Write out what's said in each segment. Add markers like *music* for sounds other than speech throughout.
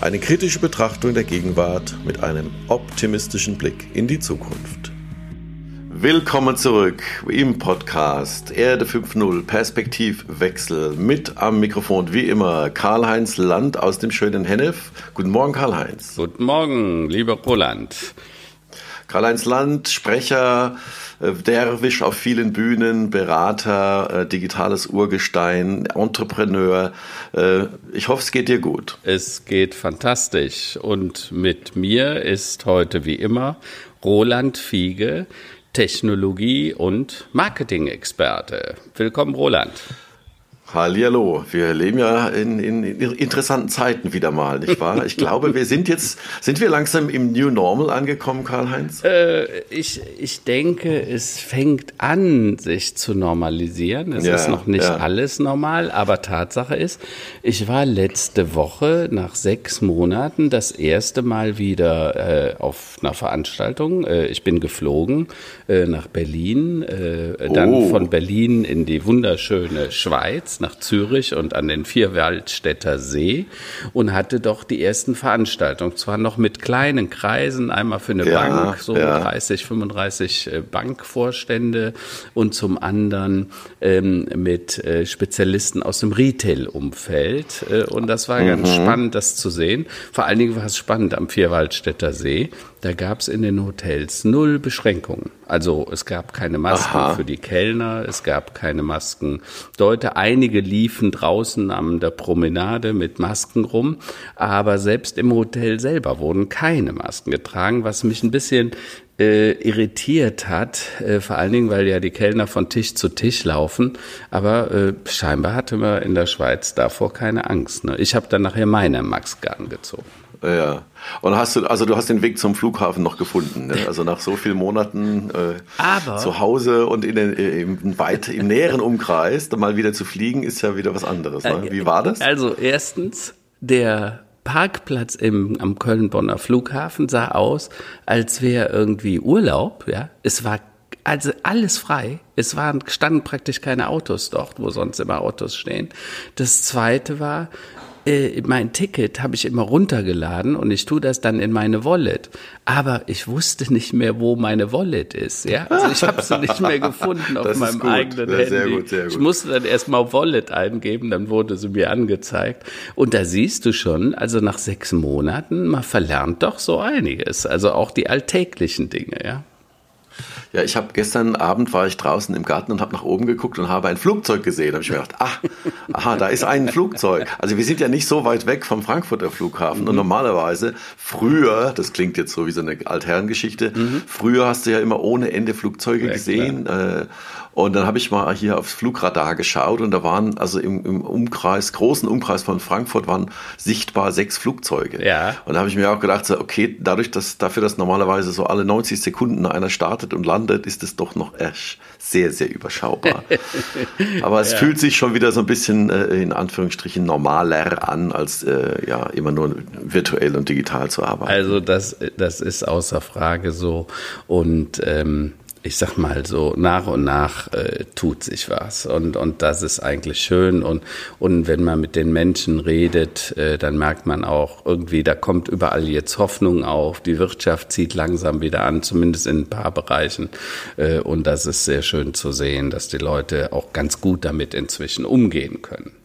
Eine kritische Betrachtung der Gegenwart mit einem optimistischen Blick in die Zukunft. Willkommen zurück im Podcast Erde 5.0 Perspektivwechsel mit am Mikrofon wie immer Karl-Heinz Land aus dem schönen Hennef. Guten Morgen Karl-Heinz. Guten Morgen, lieber Roland. Karl-Heinz Land, Sprecher, äh, Derwisch auf vielen Bühnen, Berater, äh, digitales Urgestein, Entrepreneur. Äh, ich hoffe, es geht dir gut. Es geht fantastisch. Und mit mir ist heute wie immer Roland Fiege, Technologie- und Marketing-Experte. Willkommen, Roland. Hallihallo, wir leben ja in, in, in, interessanten Zeiten wieder mal, nicht wahr? Ich *laughs* glaube, wir sind jetzt, sind wir langsam im New Normal angekommen, Karl-Heinz? Äh, ich, ich denke, es fängt an, sich zu normalisieren. Es ja, ist noch nicht ja. alles normal, aber Tatsache ist, ich war letzte Woche nach sechs Monaten das erste Mal wieder äh, auf einer Veranstaltung. Äh, ich bin geflogen äh, nach Berlin, äh, dann oh. von Berlin in die wunderschöne Schweiz nach Zürich und an den Vierwaldstätter See und hatte doch die ersten Veranstaltungen. Zwar noch mit kleinen Kreisen, einmal für eine ja, Bank, so ja. 30, 35 äh, Bankvorstände und zum anderen ähm, mit äh, Spezialisten aus dem Retail-Umfeld. Äh, und das war mhm. ganz spannend, das zu sehen. Vor allen Dingen war es spannend am Vierwaldstätter See. Da gab es in den Hotels null Beschränkungen. Also es gab keine Masken Aha. für die Kellner, es gab keine Masken. Leute, einige liefen draußen an der Promenade mit Masken rum, aber selbst im Hotel selber wurden keine Masken getragen, was mich ein bisschen äh, irritiert hat, äh, vor allen Dingen, weil ja die Kellner von Tisch zu Tisch laufen. Aber äh, scheinbar hatte man in der Schweiz davor keine Angst. Ne? Ich habe dann nachher meine Maske angezogen. Ja. Und hast du, also du hast den Weg zum Flughafen noch gefunden. Ne? Also nach so vielen Monaten äh, zu Hause und in den, im, weit, im näheren Umkreis dann mal wieder zu fliegen, ist ja wieder was anderes. Ne? Wie war das? Also erstens, der Parkplatz im, am Köln-Bonner Flughafen sah aus, als wäre irgendwie Urlaub. Ja, es war also alles frei. Es waren, standen praktisch keine Autos dort, wo sonst immer Autos stehen. Das zweite war, äh, mein Ticket habe ich immer runtergeladen und ich tue das dann in meine Wallet. Aber ich wusste nicht mehr, wo meine Wallet ist. Ja? Also ich habe sie nicht mehr gefunden *laughs* auf meinem eigenen Handy. Sehr gut, sehr gut. Ich musste dann erstmal Wallet eingeben, dann wurde sie mir angezeigt. Und da siehst du schon, also nach sechs Monaten, man verlernt doch so einiges. Also auch die alltäglichen Dinge, ja. Ja, ich habe gestern Abend war ich draußen im Garten und habe nach oben geguckt und habe ein Flugzeug gesehen. Da habe ich mir gedacht, ach, aha, da ist ein Flugzeug. Also wir sind ja nicht so weit weg vom Frankfurter Flughafen und mhm. normalerweise früher, das klingt jetzt so wie so eine Altherrengeschichte, mhm. früher hast du ja immer ohne Ende Flugzeuge ja, gesehen. Äh, und dann habe ich mal hier aufs Flugradar geschaut und da waren also im, im Umkreis, großen Umkreis von Frankfurt waren sichtbar sechs Flugzeuge. Ja. Und da habe ich mir auch gedacht, okay, dadurch, dass dafür, dass normalerweise so alle 90 Sekunden einer startet und landet, ist es doch noch sehr, sehr überschaubar. *laughs* Aber es ja. fühlt sich schon wieder so ein bisschen äh, in Anführungsstrichen normaler an, als äh, ja immer nur virtuell und digital zu arbeiten. Also das, das ist außer Frage so. Und ähm, ich sag mal so, nach und nach äh, tut sich was. Und, und das ist eigentlich schön. Und, und wenn man mit den Menschen redet, äh, dann merkt man auch irgendwie, da kommt überall jetzt Hoffnung auf. Die Wirtschaft zieht langsam wieder an, zumindest in ein paar Bereichen. Äh, und das ist sehr schön zu sehen, dass die Leute auch ganz gut damit inzwischen umgehen können.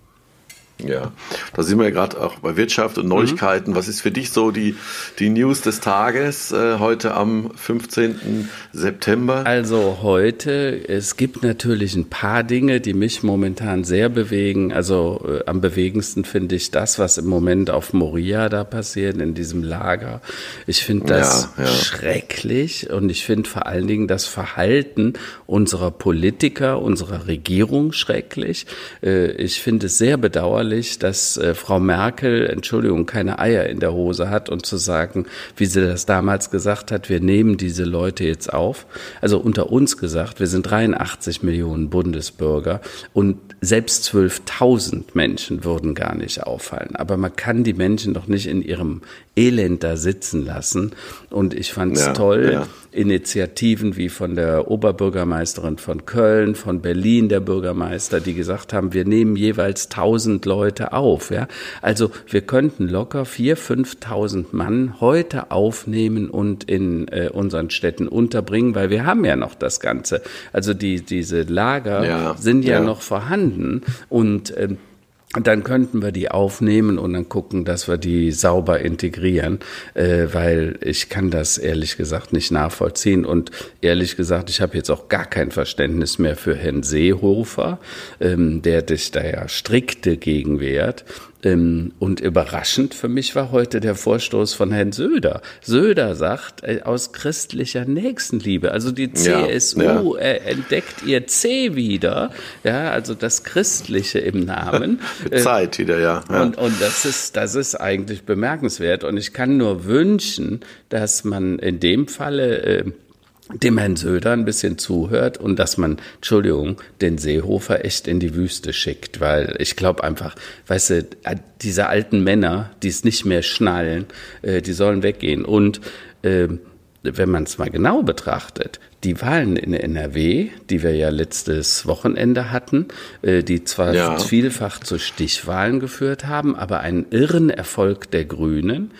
Ja, da sind wir ja gerade auch bei Wirtschaft und Neuigkeiten. Mhm. Was ist für dich so die, die News des Tages äh, heute am 15. September? Also heute, es gibt natürlich ein paar Dinge, die mich momentan sehr bewegen. Also äh, am bewegendsten finde ich das, was im Moment auf Moria da passiert, in diesem Lager. Ich finde das ja, ja. schrecklich und ich finde vor allen Dingen das Verhalten unserer Politiker, unserer Regierung schrecklich. Äh, ich finde es sehr bedauerlich bedauerlich, dass äh, Frau Merkel, Entschuldigung, keine Eier in der Hose hat und zu sagen, wie sie das damals gesagt hat, wir nehmen diese Leute jetzt auf. Also unter uns gesagt, wir sind 83 Millionen Bundesbürger und selbst 12.000 Menschen würden gar nicht auffallen. Aber man kann die Menschen doch nicht in ihrem Elend da sitzen lassen. Und ich fand es ja, toll, ja. Initiativen wie von der Oberbürgermeisterin von Köln, von Berlin, der Bürgermeister, die gesagt haben, wir nehmen jeweils 1000 Leute auf. Ja? Also wir könnten locker 4.000, 5.000 Mann heute aufnehmen und in äh, unseren Städten unterbringen, weil wir haben ja noch das Ganze. Also die, diese Lager ja, sind ja, noch vorhanden und ähm, und dann könnten wir die aufnehmen und dann gucken, dass wir die sauber integrieren, äh, weil ich kann das ehrlich gesagt nicht nachvollziehen. Und ehrlich gesagt, ich habe jetzt auch gar kein Verständnis mehr für Herrn Seehofer, ähm, der sich da ja strikt dagegen wehrt. Ähm, und überraschend für mich war heute der Vorstoß von Herrn Söder. Söder sagt, äh, aus christlicher Nächstenliebe, also die CSU ja, ja. Äh, entdeckt ihr C wieder, ja, also das Christliche im Namen. *laughs* Zeit wieder, ja. ja. Und, und das ist, das ist eigentlich bemerkenswert. Und ich kann nur wünschen, dass man in dem Falle, äh, dem Herrn Söder ein bisschen zuhört und dass man, Entschuldigung, den Seehofer echt in die Wüste schickt, weil ich glaube einfach, weißt du, diese alten Männer, die es nicht mehr schnallen, äh, die sollen weggehen. Und äh, wenn man es mal genau betrachtet, die Wahlen in NRW, die wir ja letztes Wochenende hatten, äh, die zwar ja. vielfach zu Stichwahlen geführt haben, aber einen irren Erfolg der Grünen.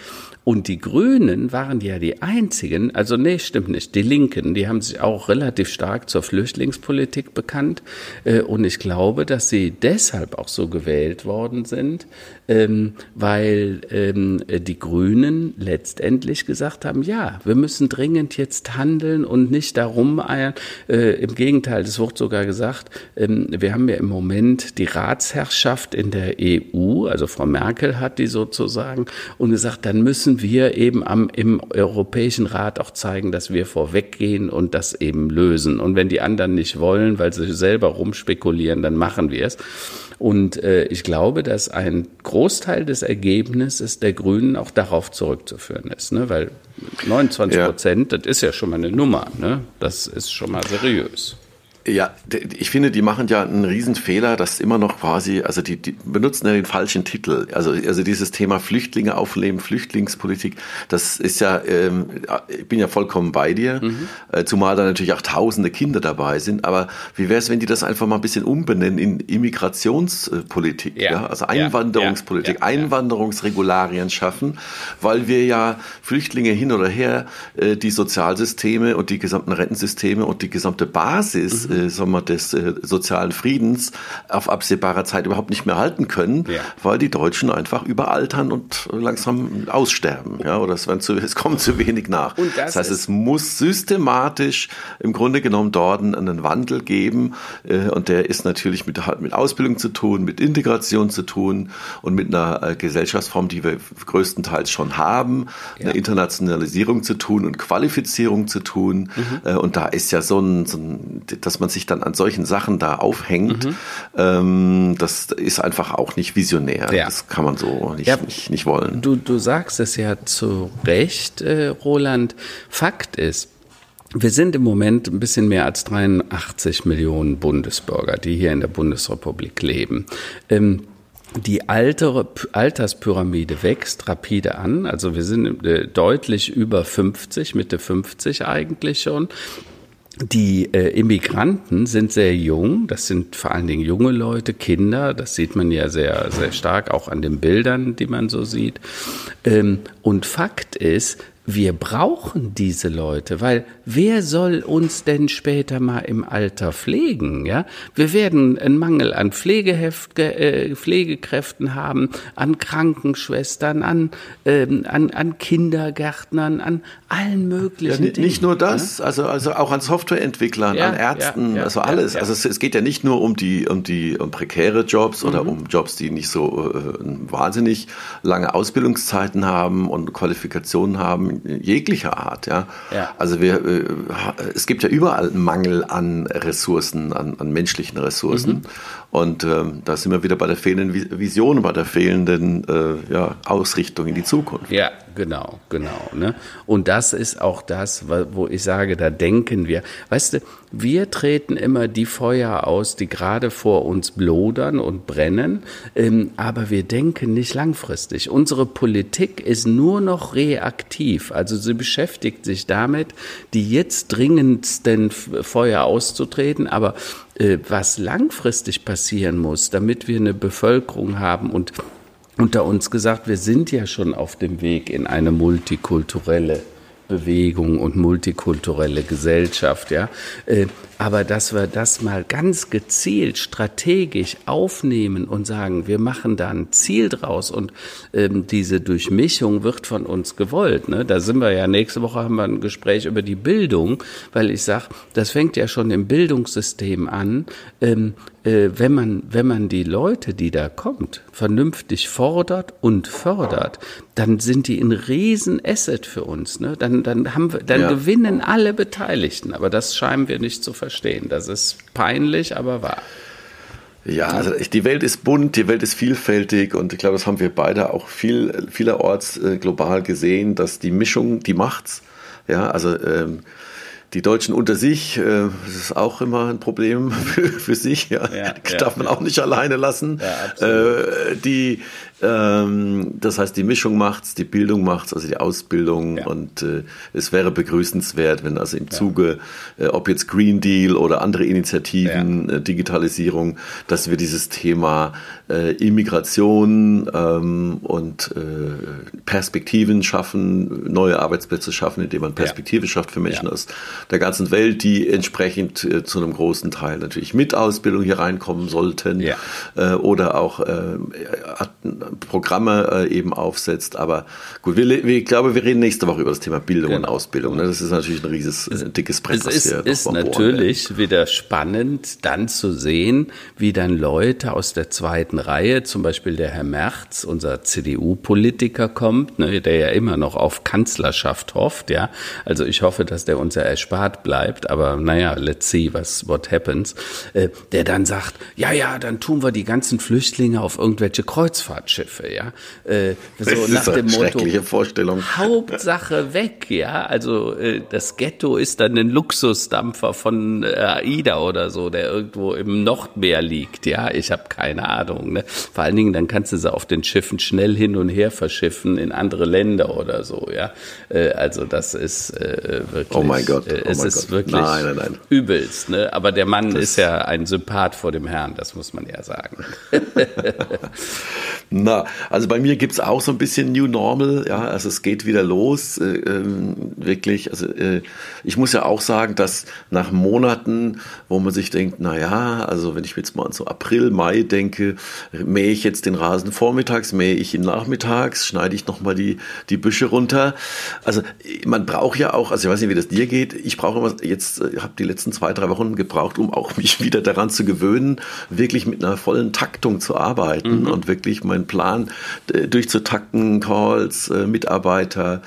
Und die Grünen waren ja die einzigen, also nee, stimmt nicht, die Linken, die haben sich auch relativ stark zur Flüchtlingspolitik bekannt. Äh, und ich glaube, dass sie deshalb auch so gewählt worden sind, ähm, weil ähm, die Grünen letztendlich gesagt haben, ja, wir müssen dringend jetzt handeln und nicht darum eiern. Äh, Im Gegenteil, es wird sogar gesagt, ähm, wir haben ja im Moment die Ratsherrschaft in der EU, also Frau Merkel hat die sozusagen, und gesagt, dann müssen müssen wir eben am, im Europäischen Rat auch zeigen, dass wir vorweggehen und das eben lösen. Und wenn die anderen nicht wollen, weil sie selber rumspekulieren, dann machen wir es. Und äh, ich glaube, dass ein Großteil des Ergebnisses der Grünen auch darauf zurückzuführen ist, ne? weil 29 Prozent, ja. das ist ja schon mal eine Nummer, ne? das ist schon mal seriös. Ja, ich finde, die machen ja einen Riesenfehler, dass immer noch quasi, also die, die benutzen ja den falschen Titel. Also, also dieses Thema Flüchtlinge aufnehmen, Flüchtlingspolitik, das ist ja, ähm, ich bin ja vollkommen bei dir, mhm. äh, zumal da natürlich auch tausende Kinder dabei sind. Aber wie wäre es, wenn die das einfach mal ein bisschen umbenennen in Immigrationspolitik, ja, ja? also Einwanderungspolitik, ja, ja, Einwanderungsregularien schaffen, weil wir ja Flüchtlinge hin oder her äh, die Sozialsysteme und die gesamten Rentensysteme und die gesamte Basis mhm äh, sagen wir, des äh, sozialen Friedens auf absehbarer Zeit überhaupt nicht mehr halten können, ja. weil die Deutschen einfach überaltern und langsam aussterben. Ja, oder es, zu, es kommt zu wenig nach. Das, das heißt, es muss systematisch im Grunde genommen dort einen Wandel geben äh, und der ist natürlich mit, mit Ausbildung zu tun, mit Integration zu tun und mit einer Gesellschaftsform, die wir größtenteils schon haben, ja. eine Internationalisierung zu tun und Qualifizierung zu tun. Mhm. Und da ist ja so ein, so ein dass man man sich dann an solchen Sachen da aufhängt, mhm. ähm, das ist einfach auch nicht visionär. Ja. Das kann man so nicht, ja, nicht, nicht wollen. Du, du sagst es ja zu Recht, äh, Roland. Fakt ist, wir sind im Moment ein bisschen mehr als 83 Millionen Bundesbürger, die hier in der Bundesrepublik leben. Ähm, die altere Alterspyramide wächst rapide an. Also wir sind äh, deutlich über 50, Mitte 50 eigentlich schon. Die äh, Immigranten sind sehr jung, das sind vor allen Dingen junge Leute, Kinder, das sieht man ja sehr, sehr stark auch an den Bildern, die man so sieht. Ähm, und Fakt ist, wir brauchen diese Leute, weil wer soll uns denn später mal im Alter pflegen? Ja, wir werden einen Mangel an Pflegeheft, äh, Pflegekräften haben, an Krankenschwestern, an, ähm, an, an Kindergärtnern, an allen möglichen ja, Dingen. Nicht nur das, ja? also, also auch an Softwareentwicklern, ja, an Ärzten, also alles. Also es, es, geht ja nicht nur um die, um die um prekäre Jobs mhm. oder um Jobs, die nicht so äh, wahnsinnig lange Ausbildungszeiten haben und Qualifikationen haben jeglicher Art. Ja? ja. Also wir, äh, es gibt ja überall Mangel an Ressourcen, an, an menschlichen Ressourcen. Mhm. Und ähm, da sind wir wieder bei der fehlenden Vision, bei der fehlenden äh, ja, Ausrichtung in die Zukunft. Ja, genau, genau. Ne? Und das ist auch das, wo ich sage, da denken wir. Weißt du, wir treten immer die Feuer aus, die gerade vor uns blodern und brennen, ähm, aber wir denken nicht langfristig. Unsere Politik ist nur noch reaktiv. Also sie beschäftigt sich damit, die jetzt dringendsten Feuer auszutreten, aber äh, was langfristig passieren muss, damit wir eine Bevölkerung haben und unter uns gesagt, wir sind ja schon auf dem Weg in eine multikulturelle Bewegung und multikulturelle Gesellschaft, ja. Aber dass wir das mal ganz gezielt, strategisch aufnehmen und sagen, wir machen da ein Ziel draus und ähm, diese Durchmischung wird von uns gewollt. Ne? Da sind wir ja, nächste Woche haben wir ein Gespräch über die Bildung, weil ich sage, das fängt ja schon im Bildungssystem an. Ähm, äh, wenn, man, wenn man die Leute, die da kommt, vernünftig fordert und fördert, dann sind die ein Riesenasset für uns. Ne? Dann, dann, haben wir, dann ja. gewinnen alle Beteiligten. Aber das scheinen wir nicht zu verstehen. Das ist peinlich, aber wahr. Ja, also die Welt ist bunt, die Welt ist vielfältig und ich glaube, das haben wir beide auch viel, vielerorts äh, global gesehen, dass die Mischung, die macht's. Ja, also ähm, die Deutschen unter sich, äh, das ist auch immer ein Problem *laughs* für, für sich. Ja. ja Darf man auch nicht alleine lassen. Ja, äh, die das heißt, die Mischung macht's, die Bildung macht's, also die Ausbildung. Ja. Und äh, es wäre begrüßenswert, wenn also im Zuge, äh, ob jetzt Green Deal oder andere Initiativen, ja. äh, Digitalisierung, dass wir dieses Thema äh, Immigration ähm, und äh, Perspektiven schaffen, neue Arbeitsplätze schaffen, indem man Perspektive ja. schafft für Menschen aus der ganzen Welt, die entsprechend äh, zu einem großen Teil natürlich mit Ausbildung hier reinkommen sollten oder auch äh, Programme äh, eben aufsetzt. Aber gut, wir, wir, ich glaube, wir reden nächste Woche über das Thema Bildung genau. und Ausbildung. Ne? Das ist natürlich ein riesiges, es, dickes Brett, es ist, ist natürlich bohren, wieder spannend, dann zu sehen, wie dann Leute aus der zweiten Reihe, zum Beispiel der Herr Merz, unser CDU-Politiker kommt, ne, der ja immer noch auf Kanzlerschaft hofft, ja. Also ich hoffe, dass der uns ja erspart bleibt, aber naja, let's see, was what happens. Äh, der dann sagt, ja, ja, dann tun wir die ganzen Flüchtlinge auf irgendwelche Kreuzfahrtschiffe Kreuzfahrtschiffe, ja. Äh, so das nach dem Motto, Vorstellung. Hauptsache weg, ja. Also äh, das Ghetto ist dann ein Luxusdampfer von äh, AIDA oder so, der irgendwo im Nordmeer liegt, ja. Ich habe keine Ahnung. Ne? Vor allen Dingen, dann kannst du sie auf den Schiffen schnell hin und her verschiffen in andere Länder oder so, ja. Äh, also das ist äh, wirklich. Oh mein Gott. Äh, oh es mein ist Gott. wirklich nein, nein, nein. übelst, ne? Aber der Mann das ist ja ein Sympath vor dem Herrn, das muss man ja sagen. *laughs* Na, also bei mir gibt's auch so ein bisschen New Normal, ja, also es geht wieder los, äh, ähm, wirklich. Also äh, ich muss ja auch sagen, dass nach Monaten, wo man sich denkt, na ja, also wenn ich jetzt mal an so April, Mai denke, mähe ich jetzt den Rasen vormittags, mähe ich ihn nachmittags, schneide ich nochmal die, die Büsche runter. Also man braucht ja auch, also ich weiß nicht, wie das dir geht, ich brauche immer jetzt, äh, habe die letzten zwei, drei Wochen gebraucht, um auch *laughs* mich wieder daran zu gewöhnen, wirklich mit einer vollen Taktung zu arbeiten mhm. und wirklich mein Plan äh, durchzutakten, Calls, äh, Mitarbeiter.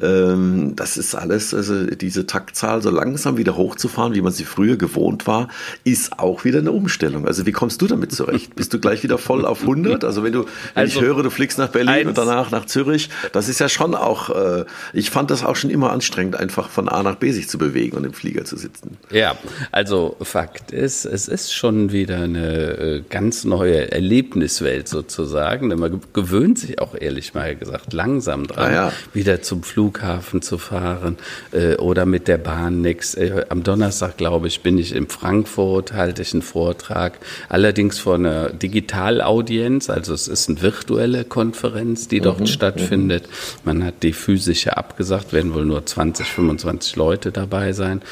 Ähm, das ist alles, also diese Taktzahl so langsam wieder hochzufahren, wie man sie früher gewohnt war, ist auch wieder eine Umstellung. Also wie kommst du damit zurecht? Bist du gleich wieder voll auf 100? Also wenn du, wenn also, ich höre, du fliegst nach Berlin und danach nach Zürich, das ist ja schon auch, äh, ich fand das auch schon immer anstrengend, einfach von A nach B sich zu bewegen und im Flieger zu sitzen. Ja, also Fakt ist, es ist schon wieder eine ganz neue Erlebniswelt sozusagen. Man gewöhnt sich auch ehrlich mal gesagt langsam dran, ah, ja. wieder zum Flughafen zu fahren äh, oder mit der Bahn nix. Äh, am Donnerstag, glaube ich, bin ich in Frankfurt, halte ich einen Vortrag, allerdings vor einer Digitalaudienz, also es ist eine virtuelle Konferenz, die dort mhm, stattfindet. Mhm. Man hat die physische abgesagt, werden wohl nur 20, 25 Leute dabei sein.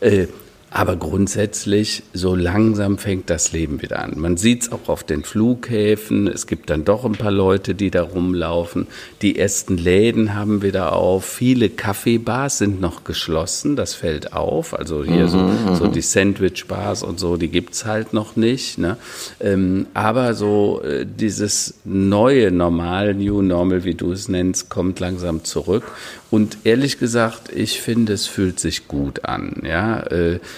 Äh, Aber grundsätzlich, so langsam fängt das Leben wieder an. Man sieht es auch auf den Flughäfen. Es gibt dann doch ein paar Leute, die da rumlaufen. Die ersten Läden haben wieder auf. Viele Kaffeebars sind noch geschlossen. Das fällt auf. Also hier mhm, so, so die Sandwich-Bars und so, die gibt's halt noch nicht. Ne? Ähm, aber so äh, dieses neue Normal, New Normal, wie du es nennst, kommt langsam zurück. Und ehrlich gesagt, ich finde, es fühlt sich gut an. Ja, äh,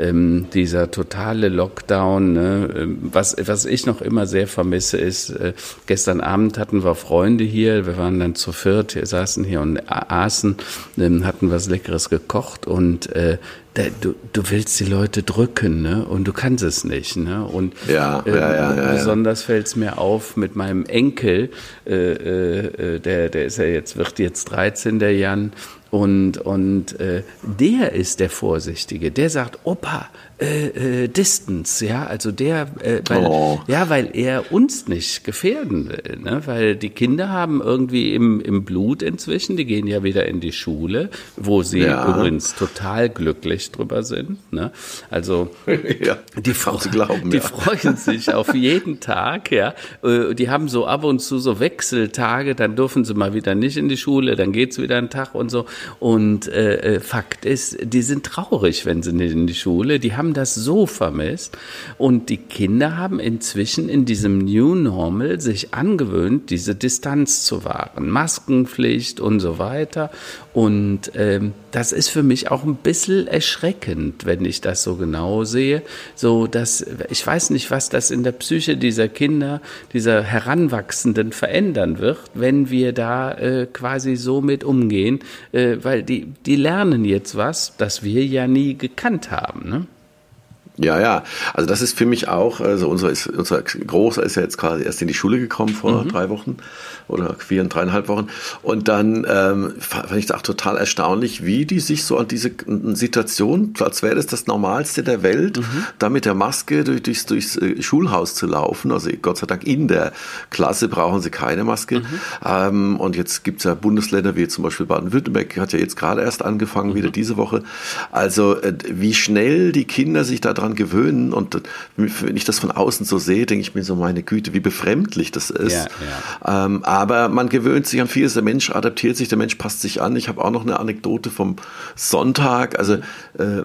ähm, dieser totale Lockdown. Ne? Ähm, was was ich noch immer sehr vermisse ist: äh, Gestern Abend hatten wir Freunde hier. Wir waren dann zu viert, wir saßen hier und aßen, ähm, hatten was Leckeres gekocht und äh, da, du, du willst die Leute drücken, ne? Und du kannst es nicht, ne? Und ja, äh, ja, ja, ja, besonders fällt es mir auf mit meinem Enkel, äh, äh, der, der ist ja jetzt, wird jetzt 13, der Jan, und, und äh, der ist der Vorsichtige. Der sagt, Opa, blah, äh, äh, Distance, ja, also der, äh, weil, oh. ja, weil er uns nicht gefährden will, ne? weil die Kinder haben irgendwie im, im Blut inzwischen, die gehen ja wieder in die Schule, wo sie ja. übrigens total glücklich drüber sind, ne? also *laughs* ja, die, glauben, die ja. freuen sich *laughs* auf jeden Tag, ja, äh, die haben so ab und zu so Wechseltage, dann dürfen sie mal wieder nicht in die Schule, dann geht's wieder einen Tag und so und äh Fakt ist, die sind traurig, wenn sie nicht in die Schule, die haben haben das so vermisst. Und die Kinder haben inzwischen in diesem New Normal sich angewöhnt, diese Distanz zu wahren. Maskenpflicht und so weiter. Und ähm, das ist für mich auch ein bisschen erschreckend, wenn ich das so genau sehe. So, dass ich weiß nicht, was das in der Psyche dieser Kinder, dieser Heranwachsenden verändern wird, wenn wir da äh, quasi so mit umgehen, äh, weil die, die lernen jetzt was, das wir ja nie gekannt haben. Ne? Ja, ja. Also das ist für mich auch, also unser, ist, unser Großer ist ja jetzt quasi erst in die Schule gekommen vor mhm. drei Wochen oder vier, dreieinhalb Wochen. Und dann ähm, fand ich das auch total erstaunlich, wie die sich so an diese Situation, als wäre das das Normalste der Welt, mhm. da mit der Maske durch, durchs, durchs äh, Schulhaus zu laufen. Also Gott sei Dank in der Klasse brauchen sie keine Maske. Mhm. Ähm, und jetzt gibt's ja Bundesländer wie zum Beispiel Baden-Württemberg, hat ja jetzt gerade erst angefangen, mhm. wieder diese Woche. Also äh, wie schnell die Kinder sich daran gewöhnen und wenn ich das von außen so sehe, denke ich mir so, meine Güte, wie befremdlich das ist. Ja, ja. Ähm, aber man gewöhnt sich an vieles, der Mensch adaptiert sich, der Mensch passt sich an. Ich habe auch noch eine Anekdote vom Sonntag. Also äh,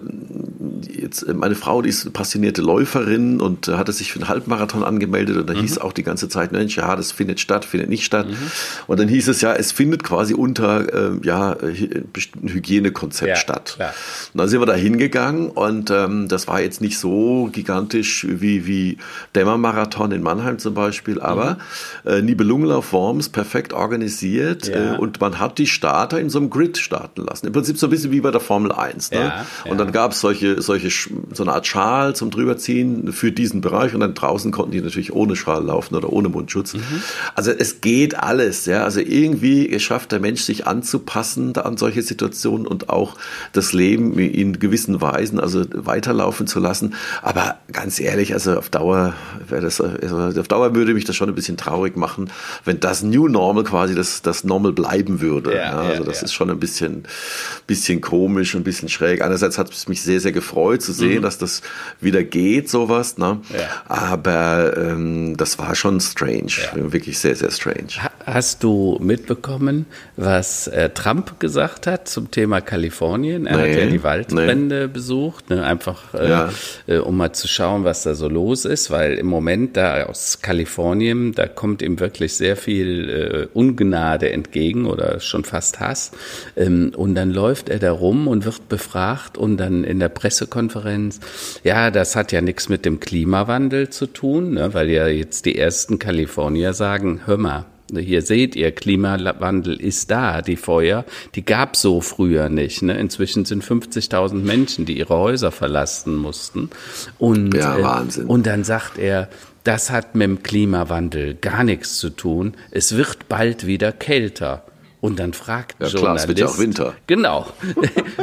jetzt meine Frau, die ist passionierte Läuferin und äh, hatte sich für einen Halbmarathon angemeldet und da mhm. hieß auch die ganze Zeit, Mensch, ja, das findet statt, findet nicht statt. Mhm. Und dann hieß es ja, es findet quasi unter äh, ja, bestimmten Hygienekonzept ja, statt. Klar. Und dann sind wir da hingegangen und ähm, das war jetzt nicht so gigantisch wie, wie Dämmermarathon in Mannheim zum Beispiel, aber mhm. äh, Nibelungenlauf Worms perfekt organisiert ja. äh, und man hat die Starter in so einem Grid starten lassen. Im Prinzip so ein bisschen wie bei der Formel 1. Ne? Ja, und dann gab es solche, solche, so eine Art Schal zum drüberziehen für diesen Bereich und dann draußen konnten die natürlich ohne Schal laufen oder ohne Mundschutz. Mhm. Also es geht alles, ja. Also irgendwie schafft der Mensch sich anzupassen an solche Situationen und auch das Leben in gewissen Weisen also weiterlaufen zu lassen. Aber ganz ehrlich, also auf Dauer wäre das, also auf Dauer würde mich das schon ein bisschen traurig machen, wenn das New Normal quasi das, das Normal bleiben würde. Ja, ja, also das ja. ist schon ein bisschen, bisschen komisch und ein bisschen schräg. Einerseits hat es mich sehr, sehr gefreut zu sehen, mhm. dass das wieder geht, sowas. Ne? Aber ähm, das war schon strange, wirklich sehr, sehr strange. Hast du mitbekommen, was äh, Trump gesagt hat zum Thema Kalifornien? Er nee, hat ja die Waldbrände nee. besucht, ne? einfach äh, äh, um mal zu schauen, was da so los ist, weil im Moment da aus Kalifornien, da kommt ihm wirklich sehr viel äh, Ungnade entgegen oder schon fast Hass. Ähm, und dann läuft er da rum und wird befragt und dann in der Pressekonferenz, ja, das hat ja nichts mit dem Klimawandel zu tun, ne, weil ja jetzt die ersten Kalifornier sagen, hör mal, hier seht ihr, Klimawandel ist da. Die Feuer, die gab so früher nicht. Ne? Inzwischen sind 50.000 Menschen, die ihre Häuser verlassen mussten. Und, ja, äh, Wahnsinn. Äh, und dann sagt er, das hat mit dem Klimawandel gar nichts zu tun. Es wird bald wieder kälter. Und dann fragt ja, klar, es wird ja auch Winter. Genau.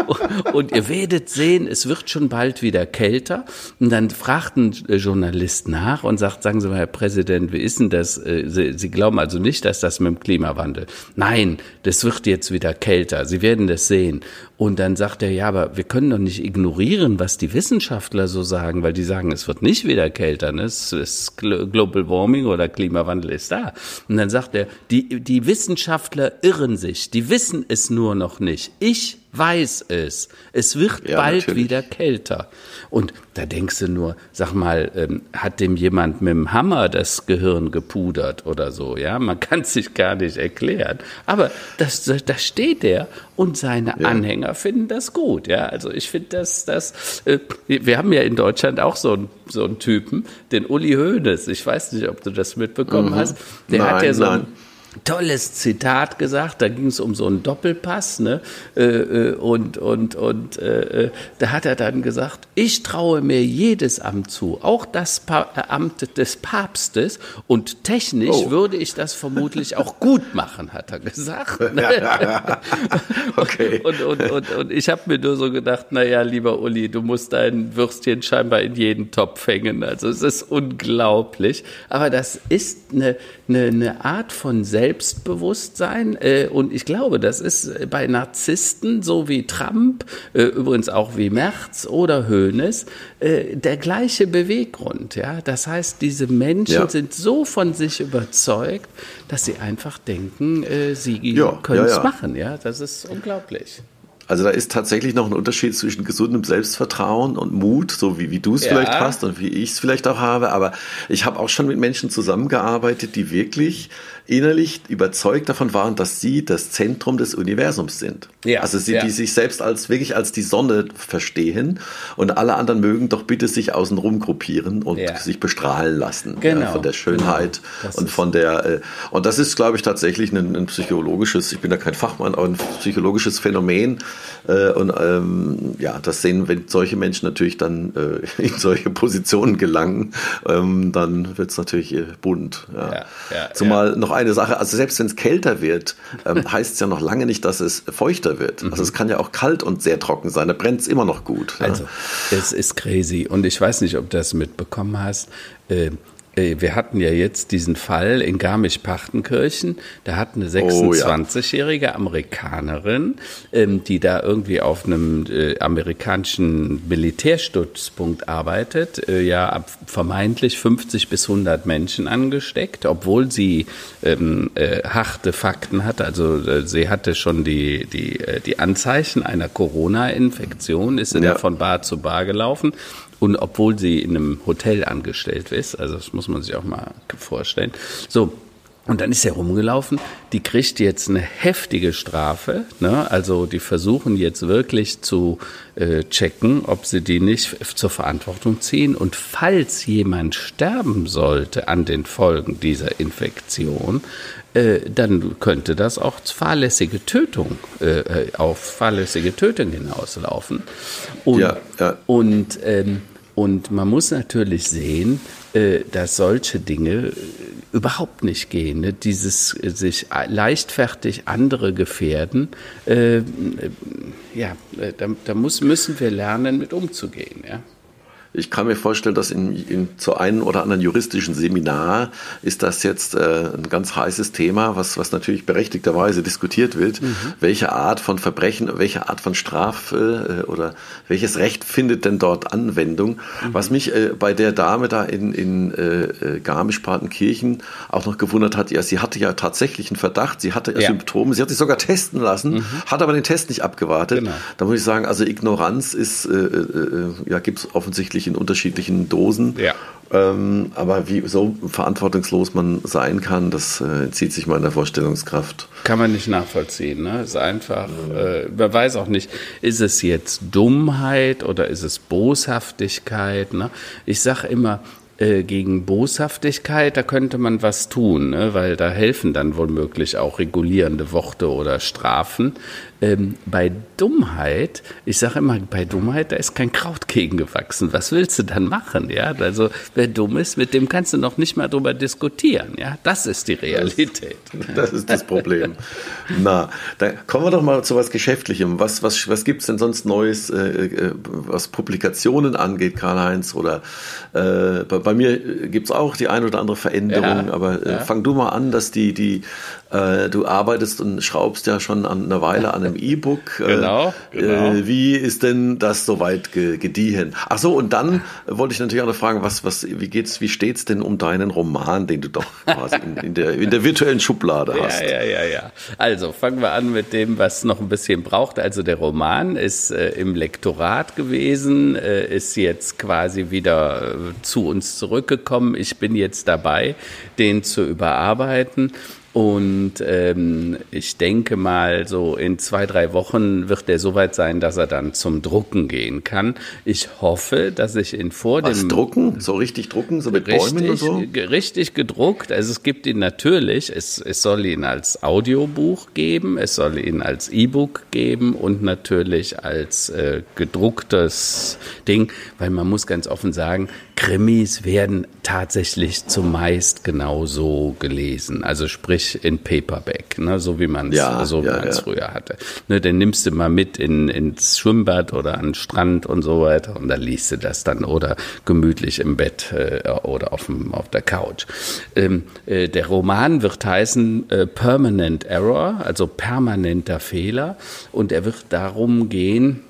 *laughs* und ihr werdet sehen, es wird schon bald wieder kälter. Und dann fragt ein Journalist nach und sagt, sagen Sie mal, Herr Präsident, wie ist denn das? Äh, Sie, Sie glauben also nicht, dass das mit dem Klimawandel? Nein, das wird jetzt wieder kälter. Sie werden das sehen. Und dann sagt er, ja, aber wir können doch nicht ignorieren, was die Wissenschaftler so sagen, weil die sagen, es wird nicht wieder kälter. Ne? Es ist Global Warming oder Klimawandel ist da. Und dann sagt er, die, die Wissenschaftler irren sich. Die wissen es nur noch nicht. Ich weiß es. Es wird ja, bald natürlich. wieder kälter. Und da denkst du nur, sag mal, ähm, hat dem jemand mit dem Hammer das Gehirn gepudert oder so? Ja, man kann es sich gar nicht erklären. Aber das, da steht er und seine ja. Anhänger finden das gut. Ja, also ich finde das, das, äh, wir haben ja in Deutschland auch so einen, so einen Typen, den Uli Hoeneß. Ich weiß nicht, ob du das mitbekommen mhm. hast. Der nein, hat ja so ein, tolles Zitat gesagt, da ging es um so einen Doppelpass, ne? Äh, äh, und und, und äh, da hat er dann gesagt, ich traue mir jedes Amt zu, auch das pa Amt des Papstes und technisch oh. würde ich das vermutlich auch gut machen, hat er gesagt. *laughs* okay. *laughs* Und, und, und, und ich habe mir nur so gedacht, naja, lieber Uli, du musst dein Würstchen scheinbar in jeden Topf hängen. Also es ist unglaublich. Aber das ist eine, eine, eine Art von Selbst Selbstbewusstsein. Äh, und ich glaube, das ist bei Narzissten, so wie Trump, äh, übrigens auch wie Merz oder Hoeneß, äh, der gleiche Beweggrund. Ja? Das heißt, diese Menschen ja. sind so von sich überzeugt, dass sie einfach denken, sie ja, können es ja, machen. Ja? Das ist unglaublich. Also da ist tatsächlich noch ein Unterschied zwischen gesundem Selbstvertrauen und Mut, so wie, wie du es ja. vielleicht hast und wie ich es vielleicht auch habe. Aber ich habe auch schon mit Menschen zusammengearbeitet, die wirklich innerlich überzeugt davon waren, dass sie das Zentrum des Universums sind. Ja, also sie, ja. die sich selbst als wirklich als die Sonne verstehen und alle anderen mögen doch bitte sich außenrum gruppieren und ja. sich bestrahlen lassen genau. von der Schönheit genau. und von der äh, und das ist, glaube ich, tatsächlich ein, ein, psychologisches, ich bin da kein Fachmann, aber ein psychologisches Phänomen äh, und ähm, ja, das sehen, wenn solche Menschen natürlich dann äh, *laughs* in solche Positionen gelangen, ähm, dann wird es natürlich äh, bunt. Zumal noch eine Sache, also selbst wenn es kälter wird, ähm, *laughs* heißt es ja noch lange nicht, dass es feuchter wird. Also es kann ja auch kalt und sehr trocken sein, da brennt es immer noch gut. Ja. Also es ist crazy und ich weiß nicht, ob du das mitbekommen hast. Äh, wir hatten ja jetzt diesen Fall in Garmisch-Partenkirchen. Da hat eine 26-jährige oh, ja. Amerikanerin, ähm, die da irgendwie auf einem äh, amerikanischen Militärstützpunkt arbeitet, äh, ja vermeintlich 50 bis 100 Menschen angesteckt, obwohl sie ähm, äh, harte Fakten hat. Also äh, sie hatte schon die, die, äh, die Anzeichen einer Corona-Infektion, ist ja. von Bar zu Bar gelaufen und obwohl sie in einem Hotel angestellt ist, also das muss man sich auch mal vorstellen. So, und dann ist er rumgelaufen. Die kriegt jetzt eine heftige Strafe. Ne? Also die versuchen jetzt wirklich zu äh, checken, ob sie die nicht zur Verantwortung ziehen. Und falls jemand sterben sollte an den Folgen dieser Infektion, äh, dann könnte das auch fahrlässige Tötung äh, äh, auf fahrlässige Tötung hinauslaufen. Und, ja, ja. und ähm, und man muss natürlich sehen, äh, dass solche Dinge äh, überhaupt nicht gehen. Ne? Dieses äh, sich leichtfertig andere gefährden, äh, ja, da, müssen wir lernen, mit umzugehen. Ja? Ich kann mir vorstellen, dass in, in zu einem oder anderen juristischen Seminar ist das jetzt äh, ein ganz heißes Thema, was, was natürlich berechtigterweise diskutiert wird. Mhm. Welche Art von Verbrechen, welche Art von Strafe äh, oder welches Recht findet denn dort Anwendung? Mhm. Was mich äh, bei der Dame da in, in äh, äh, Garmisch-Partenkirchen auch noch gewundert hat, ja, sie hatte ja tatsächlich einen Verdacht, sie hatte ja. Symptome, sie hat sich sogar testen lassen, mhm. hat aber den Test nicht abgewartet. Genau. Da muss ich sagen, also Ignoranz ist, äh, äh, ja, gibt es offensichtlich natürlich in unterschiedlichen Dosen. Ja. Ähm, aber wie so verantwortungslos man sein kann, das äh, zieht sich meiner Vorstellungskraft. Kann man nicht nachvollziehen. Ne? Ist einfach, äh, man weiß auch nicht, ist es jetzt Dummheit oder ist es Boshaftigkeit? Ne? Ich sage immer, äh, gegen Boshaftigkeit, da könnte man was tun, ne? weil da helfen dann womöglich auch regulierende Worte oder Strafen. Ähm, bei Dummheit, ich sage immer, bei Dummheit, da ist kein Kraut gegen gewachsen. Was willst du dann machen? Ja, also wer dumm ist, mit dem kannst du noch nicht mal drüber diskutieren. Ja, das ist die Realität. Das, das ist das Problem. Na, da kommen wir doch mal zu was Geschäftlichem. Was, was, was gibt es denn sonst Neues, äh, äh, was Publikationen angeht, Karl-Heinz? Oder äh, bei, bei, mir gibt es auch die ein oder andere Veränderung, ja, aber äh, ja. fang du mal an, dass die, die äh, du arbeitest und schraubst ja schon an einer Weile an einem E-Book. *laughs* Äh, genau, genau. Äh, wie ist denn das soweit gediehen? Ach so, und dann wollte ich natürlich auch noch fragen, was, was, wie geht's, wie steht's denn um deinen Roman, den du doch quasi in, in, der, in der virtuellen Schublade *laughs* hast? Ja, ja, ja, ja. Also fangen wir an mit dem, was noch ein bisschen braucht. Also der Roman ist im Lektorat gewesen, ist jetzt quasi wieder zu uns zurückgekommen. Ich bin jetzt dabei, den zu überarbeiten. Und ähm, ich denke mal, so in zwei, drei Wochen wird er soweit sein, dass er dann zum Drucken gehen kann. Ich hoffe, dass ich ihn vor Was, dem... drucken? So richtig drucken? So mit richtig, Bäumen und so? Richtig gedruckt. Also es gibt ihn natürlich, es, es soll ihn als Audiobuch geben, es soll ihn als E-Book geben und natürlich als äh, gedrucktes Ding, weil man muss ganz offen sagen, Krimis werden tatsächlich zumeist genauso gelesen. Also sprich in Paperback, ne, so wie man es ja, so ja, ja. früher hatte. Ne, dann nimmst du mal mit in, ins Schwimmbad oder an den Strand und so weiter und dann liest du das dann oder gemütlich im Bett äh, oder auf, dem, auf der Couch. Ähm, äh, der Roman wird heißen äh, Permanent Error, also permanenter Fehler und er wird darum gehen,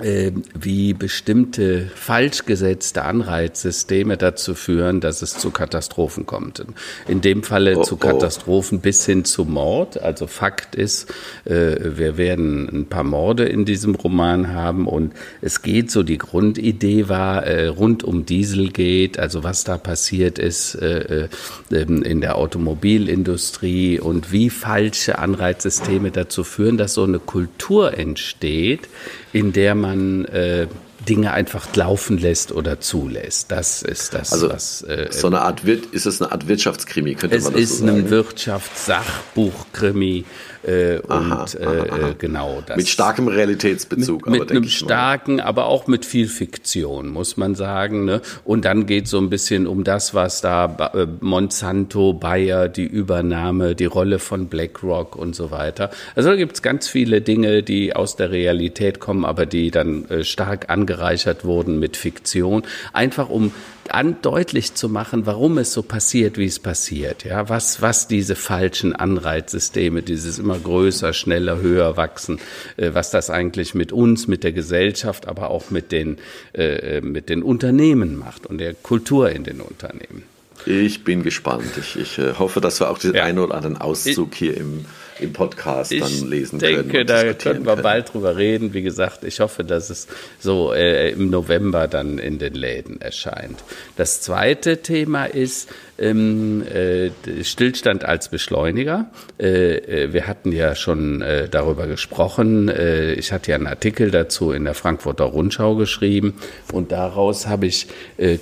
wie bestimmte falsch gesetzte Anreizsysteme dazu führen, dass es zu Katastrophen kommt. In dem Falle oh, zu oh. Katastrophen oh. bis hin zu Mord. Also Fakt ist, äh, wir werden ein paar Morde in diesem Roman haben und es geht so, die Grundidee war, äh, rund um Dieselgate, also was da passiert ist äh, ähm, in der Automobilindustrie und wie falsche Anreizsysteme dazu führen, dass so eine Kultur entsteht, in der man äh, Dinge einfach laufen lässt oder zulässt. Das ist das, also, was. Äh, so eine Art ist es eine Art Wirtschaftskrimi, könnte man das so sagen? Es ist ein Wirtschaftssachbuchkrimi äh, aha, und äh, aha, aha. genau das. Mit starkem Realitätsbezug. Mit, mit einem starken, aber auch mit viel Fiktion, muss man sagen. Ne? Und dann geht es so ein bisschen um das, was da äh, Monsanto, Bayer, die Übernahme, die Rolle von BlackRock und so weiter. Also da gibt es ganz viele Dinge, die aus der Realität kommen, aber die dann äh, stark angereichert wurden mit Fiktion. Einfach um an, deutlich zu machen, warum es so passiert, wie es passiert. Ja, was, was diese falschen Anreizsysteme, dieses immer größer, schneller, höher wachsen, äh, was das eigentlich mit uns, mit der Gesellschaft, aber auch mit den, äh, mit den Unternehmen macht und der Kultur in den Unternehmen. Ich bin gespannt. Ich, ich äh, hoffe, dass wir auch den ja. einen oder anderen Auszug ich, hier im im Podcast ich dann lesen denke, können. Ich denke, da können wir können. bald drüber reden. Wie gesagt, ich hoffe, dass es so äh, im November dann in den Läden erscheint. Das zweite Thema ist ähm, äh, Stillstand als Beschleuniger. Äh, äh wir hatten ja schon äh, darüber gesprochen. Äh, ich hatte ja einen Artikel dazu in der Frankfurter Rundschau geschrieben und daraus habe ich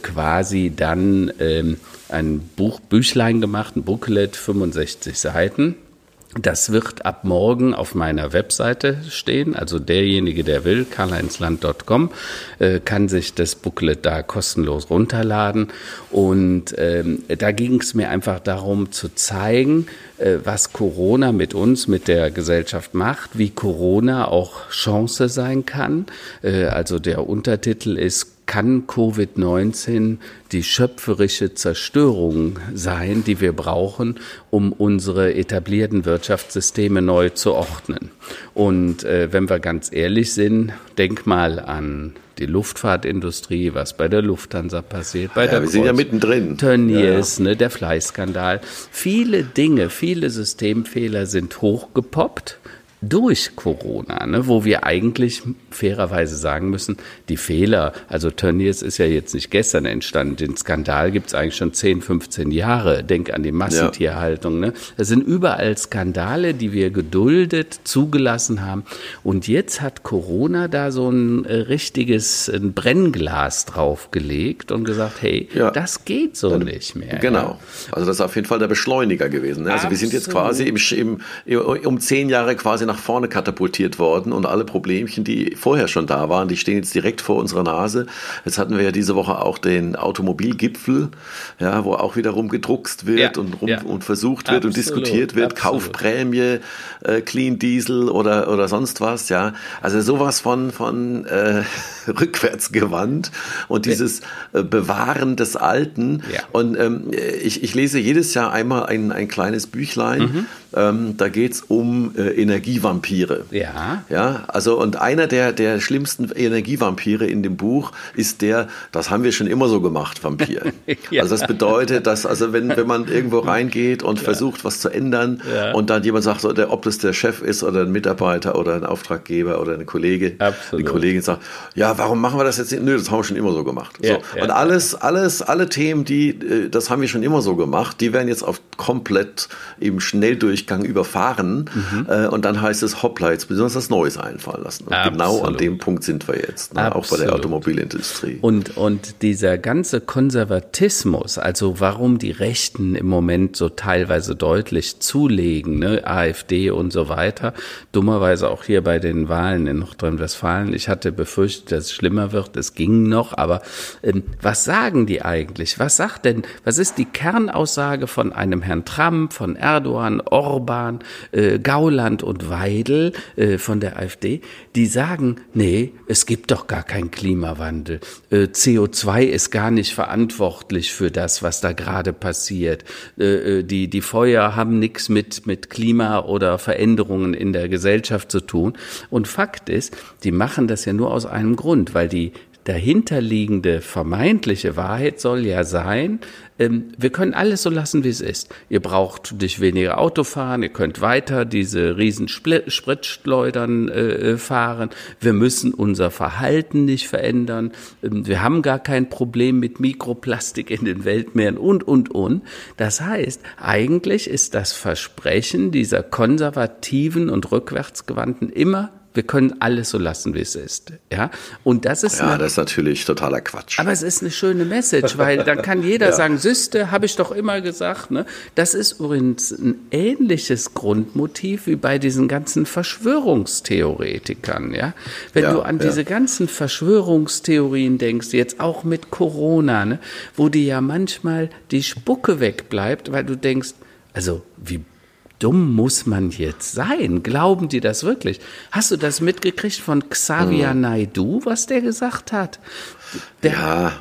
quasi dann ähm, ein Buch, Büchlein gemacht, ein Booklet, 65 Seiten das wird ab morgen auf meiner Webseite stehen. Also derjenige, der will, karlheinzland.com, äh, kann sich das Booklet da kostenlos runterladen. Und ähm, da ging es mir einfach darum zu zeigen, äh, was Corona mit uns, mit der Gesellschaft macht, wie Corona auch Chance sein kann. Äh, also der Untertitel ist kann Covid-19 die schöpferische Zerstörung sein, die wir brauchen, um unsere etablierten Wirtschaftssysteme neu zu ordnen. Und äh, wenn wir ganz ehrlich sind, denk mal an die Luftfahrtindustrie, was bei der Lufthansa passiert, bei ja, der wir sind ja mittendrin. Tönnies, ja. ne, der Fleißskandal. Viele Dinge, viele Systemfehler sind hochgepoppt durch Corona, ne, wo wir eigentlich fairerweise sagen müssen, die Fehler, also Tönnies ist ja jetzt nicht gestern entstanden, den Skandal gibt es eigentlich schon 10, 15 Jahre, denk an die Massentierhaltung. Ne? Das sind überall Skandale, die wir geduldet zugelassen haben und jetzt hat Corona da so ein äh, richtiges ein Brennglas draufgelegt und gesagt, hey, ja. das geht so Dann, nicht mehr. Genau, also das ist auf jeden Fall der Beschleuniger gewesen. Ne? Also Absolut. wir sind jetzt quasi im, im, um zehn Jahre quasi nach vorne katapultiert worden und alle Problemchen, die vorher schon da waren, die stehen jetzt direkt vor unserer Nase. Jetzt hatten wir ja diese Woche auch den Automobilgipfel, ja, wo auch wiederum gedruckst wird ja, und, rum, ja. und versucht wird Absolut. und diskutiert wird, Absolut. Kaufprämie, äh, Clean Diesel oder, oder sonst was, ja. Also sowas von, von äh, *laughs* rückwärts gewandt und dieses äh, Bewahren des Alten. Ja. Und ähm, ich, ich lese jedes Jahr einmal ein, ein kleines Büchlein. Mhm ähm, da geht es um äh, Energievampire. Ja. Ja, also und einer der, der schlimmsten Energievampire in dem Buch ist der, das haben wir schon immer so gemacht, Vampir. *laughs* ja. Also das bedeutet, dass, also wenn, wenn man irgendwo reingeht und ja. versucht, was zu ändern ja. und dann jemand sagt, ob das der Chef ist oder ein Mitarbeiter oder ein Auftraggeber oder eine Kollege, Absolut. eine Kollegin sagt, ja, warum machen wir das jetzt nicht? Nö, das haben wir schon immer so gemacht. So. Und alles, alles, alle Themen, die, äh, das haben wir schon immer so gemacht, die werden jetzt auf komplett im Schnelldurch Durchgang überfahren mhm. äh, und dann heißt es, hoppla, jetzt müssen wir uns was Neues einfallen lassen. Und genau an dem Punkt sind wir jetzt, ne? auch bei der Automobilindustrie. Und, und dieser ganze Konservatismus, also warum die Rechten im Moment so teilweise deutlich zulegen, ne? AfD und so weiter, dummerweise auch hier bei den Wahlen in Nordrhein-Westfalen. Ich hatte befürchtet, dass es schlimmer wird, es ging noch, aber ähm, was sagen die eigentlich? Was sagt denn, was ist die Kernaussage von einem Herrn Trump, von Erdogan, Orban, Orban, äh, Gauland und Weidel äh, von der AfD, die sagen, nee, es gibt doch gar keinen Klimawandel. Äh, CO2 ist gar nicht verantwortlich für das, was da gerade passiert. Äh, äh, die, die Feuer haben nichts mit, mit Klima oder Veränderungen in der Gesellschaft zu tun. Und Fakt ist, die machen das ja nur aus einem Grund, weil die dahinterliegende vermeintliche Wahrheit soll ja sein, ähm, wir können alles so lassen, wie es ist. Ihr braucht nicht weniger Auto fahren, ihr könnt weiter diese riesen Spritschleudern äh, äh, fahren. Wir müssen unser Verhalten nicht verändern. Ähm, wir haben gar kein Problem mit Mikroplastik in den Weltmeeren und, und, und. Das heißt, eigentlich ist das Versprechen dieser konservativen und rückwärtsgewandten immer wir können alles so lassen, wie es ist. Ja, und das ist. Ja, eine, das ist natürlich totaler Quatsch. Aber es ist eine schöne Message, weil dann kann jeder *laughs* ja. sagen, Süste, habe ich doch immer gesagt. Ne? Das ist übrigens ein ähnliches Grundmotiv wie bei diesen ganzen Verschwörungstheoretikern. Ja, wenn ja, du an ja. diese ganzen Verschwörungstheorien denkst, jetzt auch mit Corona, ne, wo dir ja manchmal die Spucke wegbleibt, weil du denkst, also wie dumm muss man jetzt sein? Glauben die das wirklich? Hast du das mitgekriegt von Xavier hm. Naidu, was der gesagt hat? Der, ja.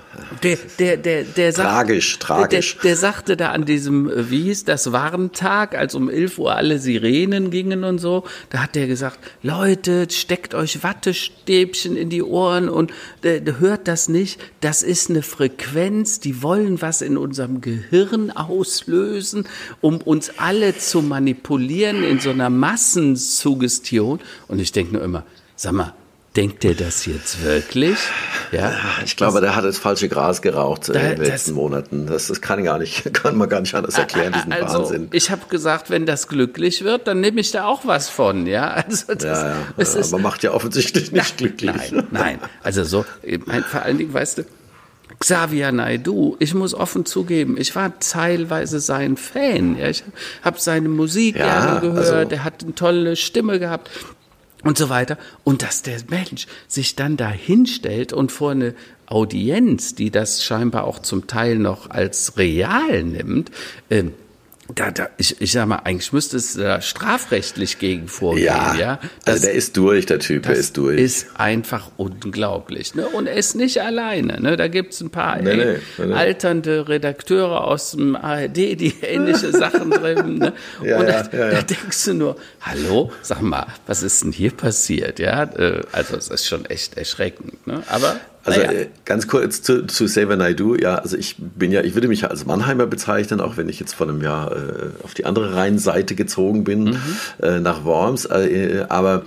Der, der, der, der sagt, tragisch, tragisch. Der, der, sagte da an diesem, äh, wie hieß das, Warntag, als um 11 Uhr alle Sirenen gingen und so, da hat der gesagt, Leute, steckt euch Wattestäbchen in die Ohren und äh, hört das nicht. Das ist eine Frequenz, die wollen was in unserem Gehirn auslösen, um uns alle zu manipulieren in so einer Massensuggestion. Und ich denke nur immer, sag mal, Denkt er das jetzt wirklich? Ja, ich glaube, der hat das falsche Gras geraucht da, in den letzten Monaten. Das, das kann, gar nicht, *laughs* kann man gar nicht anders erklären, diesen also, Wahnsinn. Ich habe gesagt, wenn das glücklich wird, dann nehme ich da auch was von. Ja, also das, ja, ja. Es ist, aber macht ja offensichtlich nicht na, glücklich. Nein, nein. Also so, vor allen Dingen, weißt du, Xavier Naidu, ich muss offen zugeben, ich war teilweise sein Fan. Ja, ich habe seine Musik ja, gerne gehört, also, er hat eine tolle Stimme gehabt und so weiter. Und dass der Mensch sich dann da hinstellt und vor eine Audienz, die das scheinbar auch zum Teil noch als real nimmt, ähm, da, da, ich, ich sag mal, eigentlich müsste es da strafrechtlich gegen vorgehen, ja. ja? Also das, also der ist durch, der Typ, der ist durch. Ist einfach unglaublich. Ne? Und er ist nicht alleine. Ne? Da gibt's ein paar nee, ey, nee, nee. alternde Redakteure aus dem ARD, die *laughs* ähnliche Sachen drin. Ne? *laughs* Ja, und da, ja, da, denkst du nur, hallo, sag mal, was ist denn hier passiert? Ja, äh, also es ist schon echt erschreckend. Ne? Aber Also ja. Äh, ganz kurz zu, zu Save Naidu. Ja, also ich bin ja, ich würde mich ja als Mannheimer bezeichnen, auch wenn ich jetzt vor einem Jahr äh, auf die andere Rheinseite gezogen bin, mhm. äh, nach Worms. Äh, aber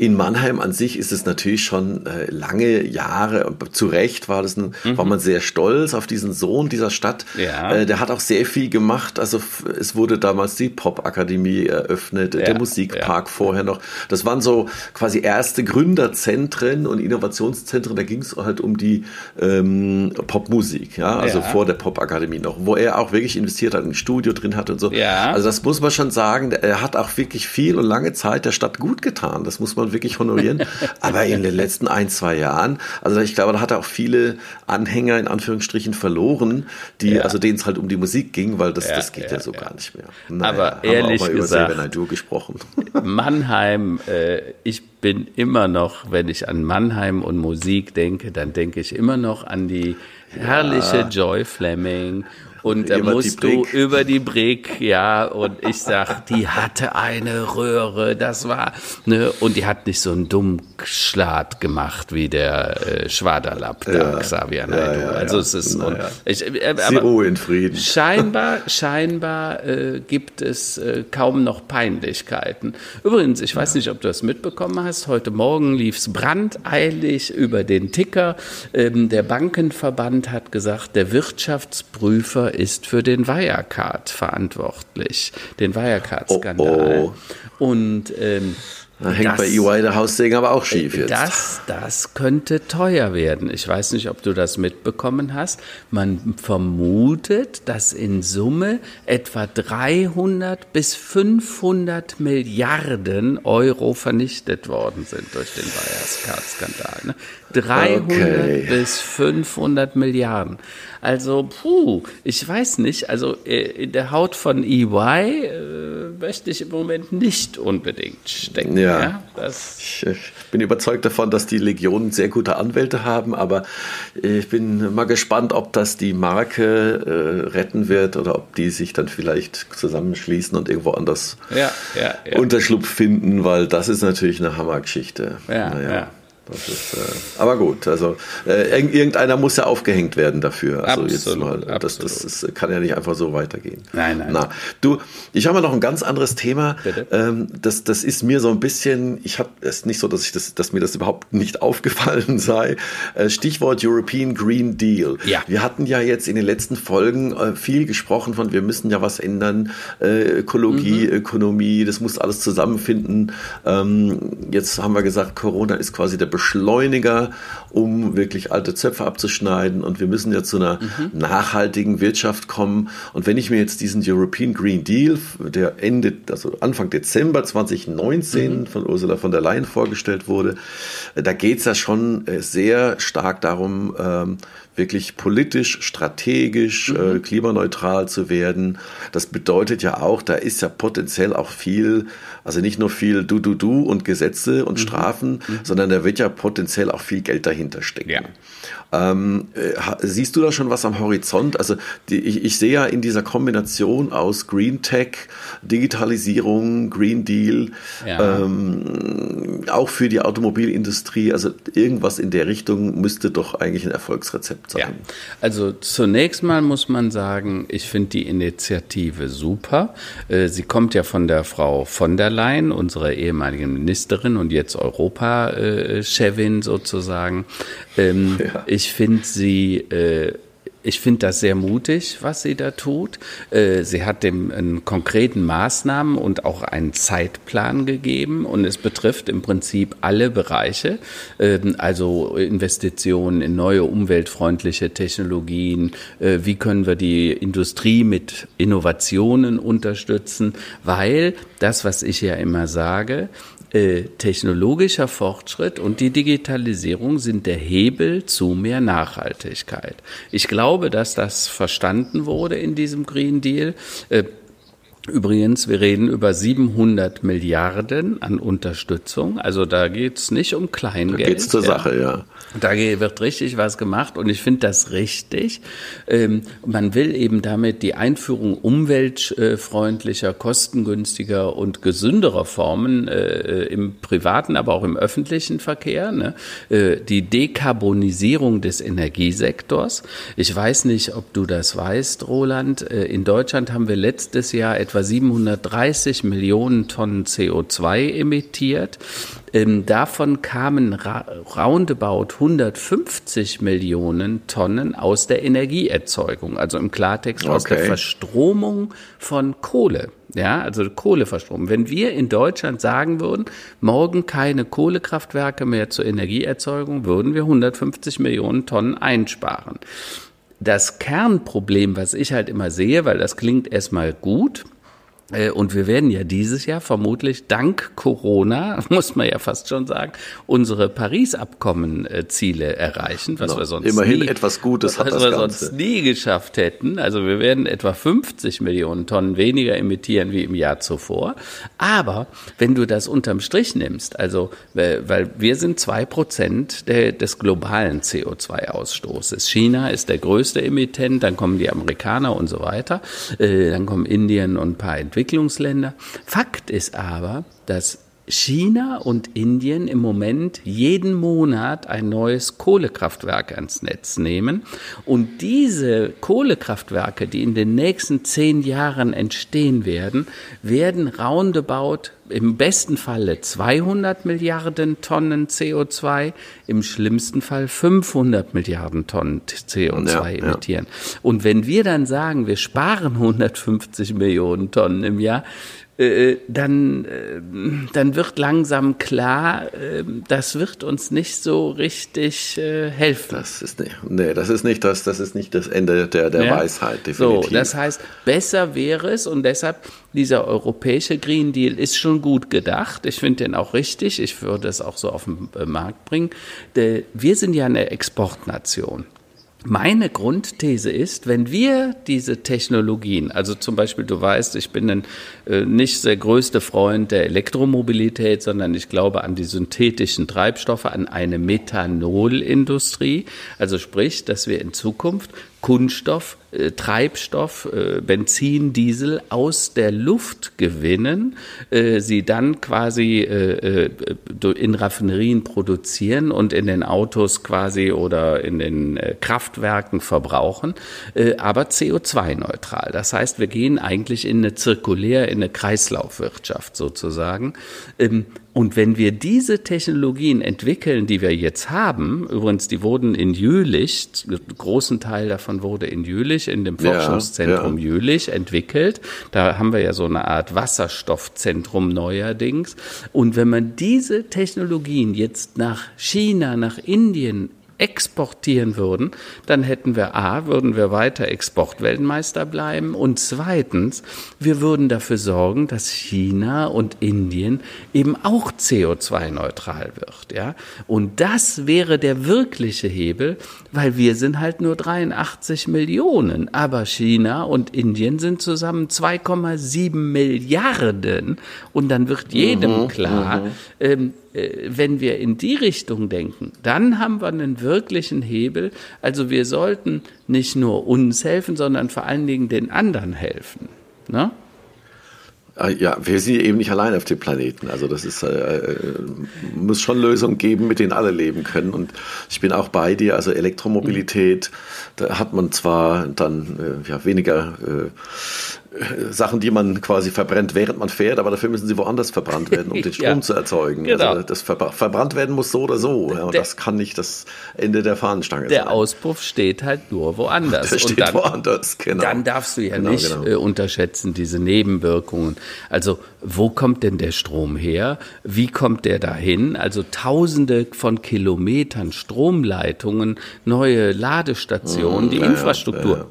in Mannheim an sich ist es natürlich schon äh, lange Jahre, zu Recht war das ein, mhm. war man sehr stolz auf diesen Sohn dieser Stadt. Ja. Äh, der hat auch sehr viel gemacht. Also es wurde damals die Popakademie eröffnet, ja. der Musikpark ja. vorher noch. Das waren so quasi erste Gründerzentren und Innovationszentren. Da ging es halt um die ähm, Popmusik, ja, also vor der Popakademie noch, wo er auch wirklich investiert hat, ein Studio drin hat und so. Ja. Also das muss man schon sagen. Er hat auch wirklich viel und lange Zeit der Stadt gut getan. Das muss man wirklich honorieren. *laughs* Aber in den letzten ein, zwei Jahren, also ich glaube, da hat er auch viele Anhänger in Anführungsstrichen verloren, die, ja. also denen es halt um die Musik ging, weil das, ja, das geht ja, ja so gar nicht mehr. Naja, Aber ehrlich haben wir auch mal gesagt, über gesprochen. *laughs* Mannheim, äh, ich bin immer noch, wenn ich an Mannheim und Musik denke, dann denke ich immer noch an die herrliche Joy Fleming und da musst du *laughs* über die Brick, ja, und ich sag, die hatte eine Röhre, das war, ne, und die hat nicht so einen dummen Schlat gemacht wie der äh, Schwaderlapp, der ja, Xavier Naidoo. Ja, ja, also es ist, und ich, äh, aber Ruhe in Frieden. Scheinbar, scheinbar äh, gibt es äh, kaum noch Peinlichkeiten. Übrigens, ich weiß nicht, ob du das mitbekommen hast, heute Morgen lief's brandeilig über den Ticker. Ähm, der Bankenverband hat gesagt, der Wirtschaftsprüfer ist für den Wirecard verantwortlich, den Wirecard-Skandal. Oh, oh. Und ähm, da hängt das, bei EY der Haussegen aber auch schief jetzt. Das, das könnte teuer werden. Ich weiß nicht, ob du das mitbekommen hast. Man vermutet, dass in Summe etwa 300 bis 500 Milliarden Euro vernichtet worden sind durch den Wirecard-Skandal. Ne? 300 okay. bis 500 Milliarden. Also, puh, ich weiß nicht. Also äh, in der Haut von EY äh, möchte ich im Moment nicht unbedingt stecken. Ja, ja ich, ich, bin überzeugt davon, dass die Legionen sehr gute Anwälte haben, aber ich bin mal gespannt, ob das die Marke äh, retten wird oder ob die sich dann vielleicht zusammenschließen und irgendwo anders ja, ja, Unterschlupf finden, weil das ist natürlich eine Hammergeschichte. Ja, naja. ja. Ist, äh, aber gut, also äh, irgendeiner muss ja aufgehängt werden dafür. Also absolut, jetzt mal, das, das, das, kann ja nicht einfach so weitergehen. Nein, nein. Na, du, ich habe noch ein ganz anderes Thema. Ähm, das, das ist mir so ein bisschen, ich habe es nicht so, dass ich das, dass mir das überhaupt nicht *laughs* aufgefallen sei. Äh, Stichwort European Green Deal. Ja. Wir hatten ja jetzt in den letzten Folgen äh, viel gesprochen von, wir müssen ja was ändern, äh, Ökologie, mhm. Ökonomie, das muss alles zusammenfinden. Ähm, jetzt haben wir gesagt, Corona ist quasi der Beschleuniger, um wirklich alte Zöpfe abzuschneiden. Und wir müssen ja zu einer mhm. nachhaltigen Wirtschaft kommen. Und wenn ich mir jetzt diesen European Green Deal, der endet, also Anfang Dezember 2019 mhm. von Ursula von der Leyen vorgestellt wurde, äh, da geht es ja schon äh, sehr stark darum, ähm, wirklich politisch, strategisch, mhm. äh, klimaneutral zu werden. Das bedeutet ja auch, da ist ja potenziell auch viel, also nicht nur viel Du, Du, Du und Gesetze und mhm. Strafen, mhm. sondern da wird ja potenziell auch viel Geld dahinter stecken. Ja. Ähm, äh, siehst du da schon was am Horizont? Also die, ich, ich, sehe ja in dieser Kombination aus Green Tech, Digitalisierung, Green Deal, ja. ähm, auch für die Automobilindustrie, also irgendwas in der Richtung müsste doch eigentlich ein Erfolgsrezept sein. Ja. Also zunächst mal muss man sagen, ich finde die Initiative super. Äh, sie kommt ja von der Frau von der Leyen, unserer ehemaligen Ministerin und jetzt Europa-Chefin sozusagen. Ähm, ja. Ich finde sie äh, ich finde das sehr mutig, was sie da tut. Äh, sie hat dem einen konkreten Maßnahmen und auch einen Zeitplan gegeben und es betrifft im Prinzip alle Bereiche, ähm, also Investitionen in neue umweltfreundliche Technologien, äh, wie können wir die Industrie mit Innovationen unterstützen, weil das, was ich ja immer sage, äh, technologischer Fortschritt und die Digitalisierung sind der Hebel zu mehr Nachhaltigkeit. Ich glaube, dass das verstanden wurde in diesem Green Deal. Äh, Übrigens, wir reden über 700 Milliarden an Unterstützung. Also da geht's nicht um Kleingeld. Da geht's zur ja. Sache, ja. Da wird richtig was gemacht und ich finde das richtig. Ähm, man will eben damit die Einführung umweltfreundlicher, kostengünstiger und gesünderer Formen äh, im privaten, aber auch im öffentlichen Verkehr, ne? äh, die Dekarbonisierung des Energiesektors. Ich weiß nicht, ob du das weißt, Roland. Äh, in Deutschland haben wir letztes Jahr etwa 730 Millionen Tonnen CO2 emittiert. Ähm, davon kamen roundabout 150 Millionen Tonnen aus der Energieerzeugung, also im Klartext okay. aus der Verstromung von Kohle. Ja, also Kohleverstromung. Wenn wir in Deutschland sagen würden, morgen keine Kohlekraftwerke mehr zur Energieerzeugung, würden wir 150 Millionen Tonnen einsparen. Das Kernproblem, was ich halt immer sehe, weil das klingt erstmal gut, und wir werden ja dieses Jahr vermutlich dank Corona, *laughs* muss man ja fast schon sagen, unsere Paris-Abkommen-Ziele erreichen, was genau. wir sonst immerhin nie, etwas Gutes hat das wir Ganze. sonst nie geschafft hätten. Also wir werden etwa 50 Millionen Tonnen weniger emittieren wie im Jahr zuvor. Aber wenn du das unterm Strich nimmst, also weil wir sind zwei Prozent des globalen CO2-Ausstoßes. China ist der größte Emittent, dann kommen die Amerikaner und so weiter, äh, dann kommen Indien und ein paar Entwicklungsländer. Entwicklungsländer. Fakt ist aber, dass China und Indien im Moment jeden Monat ein neues Kohlekraftwerk ans Netz nehmen. Und diese Kohlekraftwerke, die in den nächsten zehn Jahren entstehen werden, werden roundabout im besten Falle 200 Milliarden Tonnen CO2, im schlimmsten Fall 500 Milliarden Tonnen CO2 ja, emittieren. Ja. Und wenn wir dann sagen, wir sparen 150 Millionen Tonnen im Jahr, äh, dann, äh, dann wird langsam klar, äh, das wird uns nicht so richtig helfen. Das ist nicht, nee, das ist nicht das, das ist nicht das Ende der, der ja? Weisheit, definitiv. So, das heißt, besser wäre es und deshalb dieser europäische Green Deal ist schon gut gedacht. Ich finde den auch richtig. Ich würde es auch so auf den Markt bringen. Wir sind ja eine Exportnation. Meine Grundthese ist, wenn wir diese Technologien, also zum Beispiel, du weißt, ich bin ein, äh, nicht der größte Freund der Elektromobilität, sondern ich glaube an die synthetischen Treibstoffe, an eine Methanolindustrie. Also sprich, dass wir in Zukunft Kunststoff, äh, Treibstoff, äh, Benzin, Diesel aus der Luft gewinnen, äh, sie dann quasi äh, äh in Raffinerien produzieren und in den Autos quasi oder in den äh, Kraftwerken verbrauchen, aber CO2-neutral. Das heißt, wir gehen eigentlich in eine zirkulär, in eine Kreislaufwirtschaft sozusagen. Ähm, und wenn wir diese Technologien entwickeln, die wir jetzt haben, übrigens, die wurden in Jülich, großen Teil davon wurde in Jülich, in dem Forschungszentrum ja, ja. Jülich entwickelt. Da haben wir ja so eine Art Wasserstoffzentrum neuerdings. Und wenn man diese Technologien jetzt nach China, nach Indien exportieren würden, dann hätten wir A, würden wir weiter Exportweltmeister bleiben und zweitens, wir würden dafür sorgen, dass China und Indien eben auch CO2-neutral wird, ja. Und das wäre der wirkliche Hebel, weil wir sind halt nur 83 Millionen, aber China und Indien sind zusammen 2,7 Milliarden und dann wird jedem mhm, klar, mhm. ähm, äh, wenn wir in die Richtung denken, dann haben wir einen wirklichen Hebel. Also wir sollten nicht nur uns helfen, sondern vor allen Dingen den anderen helfen. Ne? Ah, ja, wir sind eben nicht allein auf dem Planeten. Also das ist, äh, äh, muss schon Lösungen geben, mit denen alle leben können. Und ich bin auch bei dir. Also Elektromobilität, da hat man zwar dann äh, ja, weniger äh, Sachen, die man quasi verbrennt, während man fährt, aber dafür müssen sie woanders verbrannt *laughs* werden, um den Strom ja, zu erzeugen. Genau. Also das verbra verbrannt werden muss so oder so. Ja, und der, das kann nicht das Ende der Fahnenstange der sein. Der Auspuff steht halt nur woanders. Der steht dann, woanders, genau. Dann darfst du ja genau, nicht genau. Äh, unterschätzen, diese Nebenwirkungen. Also wo kommt denn der Strom her? Wie kommt der dahin? Also tausende von Kilometern Stromleitungen, neue Ladestationen, mhm, die ja, Infrastruktur.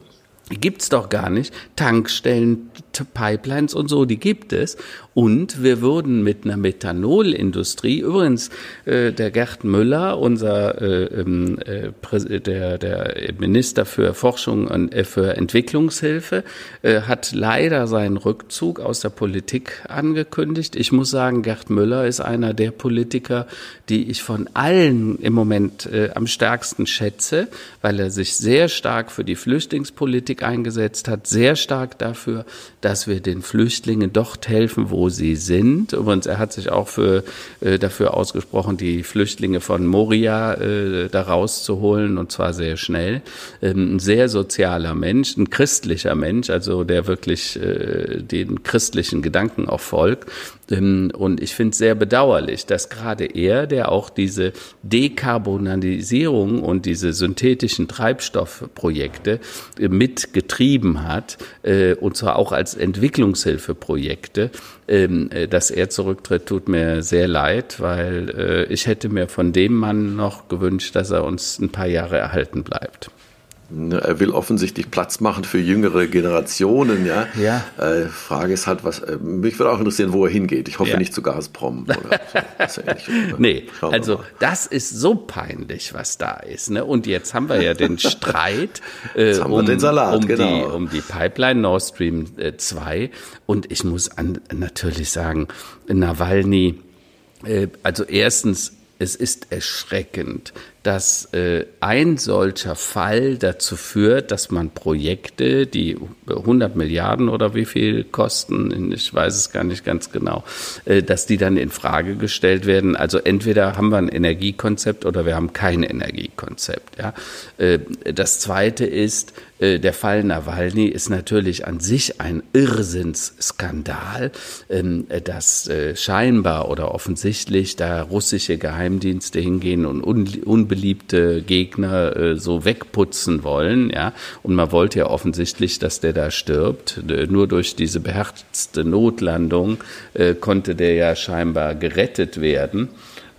Gibt's doch gar nicht. Tankstellen, Pipelines und so, die gibt es. Und wir würden mit einer Methanolindustrie, übrigens äh, der Gerd Müller, unser äh, ähm, äh, der, der Minister für Forschung und äh, für Entwicklungshilfe, äh, hat leider seinen Rückzug aus der Politik angekündigt. Ich muss sagen, Gerd Müller ist einer der Politiker, die ich von allen im Moment äh, am stärksten schätze, weil er sich sehr stark für die Flüchtlingspolitik eingesetzt hat, sehr stark dafür, dass wir den Flüchtlingen dort helfen, wo sie sind. Übrigens, er hat sich auch für, äh, dafür ausgesprochen, die Flüchtlinge von Moria äh, da rauszuholen und zwar sehr schnell. Ähm, ein sehr sozialer Mensch, ein christlicher Mensch, also der wirklich äh, den christlichen Gedanken auch folgt. Ähm, und ich finde es sehr bedauerlich, dass gerade er, der auch diese Dekarbonisierung und diese synthetischen Treibstoffprojekte äh, mitgetrieben hat, äh, und zwar auch als Entwicklungshilfeprojekte, ähm, äh, dass er zurücktritt, tut mir sehr leid, weil ich hätte mir von dem Mann noch gewünscht, dass er uns ein paar Jahre erhalten bleibt. Ne, er will offensichtlich Platz machen für jüngere Generationen. Ja. ja. Äh, Frage ist halt, was äh, mich würde auch interessieren, wo er hingeht. Ich hoffe ja. nicht zu Gazprom oder so. *laughs* nee, also das ist so peinlich, was da ist. Ne? Und jetzt haben wir ja den *laughs* Streit äh, um, den Salat, um, genau. die, um die Pipeline Nord Stream 2. Äh, Und ich muss an, natürlich sagen, Nawalny, äh, also erstens, es ist erschreckend, dass äh, ein solcher Fall dazu führt, dass man Projekte, die 100 Milliarden oder wie viel kosten, ich weiß es gar nicht ganz genau, äh, dass die dann in Frage gestellt werden. Also entweder haben wir ein Energiekonzept oder wir haben kein Energiekonzept. Ja. Äh, das Zweite ist, äh, der Fall Nawalny ist natürlich an sich ein Irrsinnsskandal, ähm, dass äh, scheinbar oder offensichtlich da russische Geheimdienste hingehen und un unbeliebte Gegner äh, so wegputzen wollen, ja. Und man wollte ja offensichtlich, dass der da stirbt. Nur durch diese beherzte Notlandung äh, konnte der ja scheinbar gerettet werden.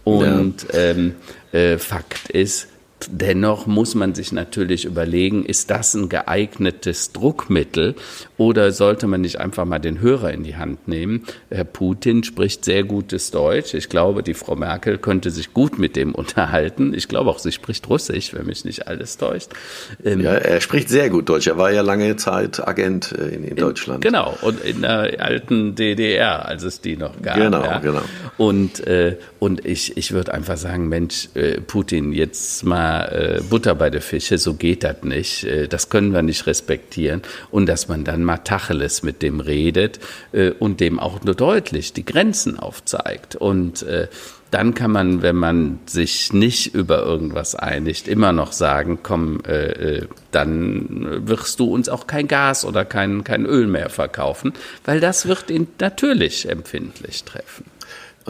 Und ja. ähm, äh, Fakt ist, Dennoch muss man sich natürlich überlegen, ist das ein geeignetes Druckmittel oder sollte man nicht einfach mal den Hörer in die Hand nehmen? Herr Putin spricht sehr gutes Deutsch. Ich glaube, die Frau Merkel könnte sich gut mit dem unterhalten. Ich glaube auch, sie spricht Russisch, wenn mich nicht alles täuscht. Ähm, ja, er spricht sehr gut Deutsch. Er war ja lange Zeit Agent äh, in, in Deutschland. In, genau, und in der alten DDR, als es die noch gab. Genau, ja. genau. Und, äh, und ich, ich würde einfach sagen, Mensch, äh, Putin, jetzt mal äh, Butter bei der Fische, so geht das nicht. Äh, das können wir nicht respektieren. Und dass man dann mal Tacheles mit dem redet äh, und dem auch nur deutlich die Grenzen aufzeigt. Und äh, dann kann man, wenn man sich nicht über irgendwas einigt, immer noch sagen, komm, äh, äh, dann wirst du uns auch kein Gas oder kein, kein Öl mehr verkaufen, weil das wird ihn natürlich empfindlich treffen.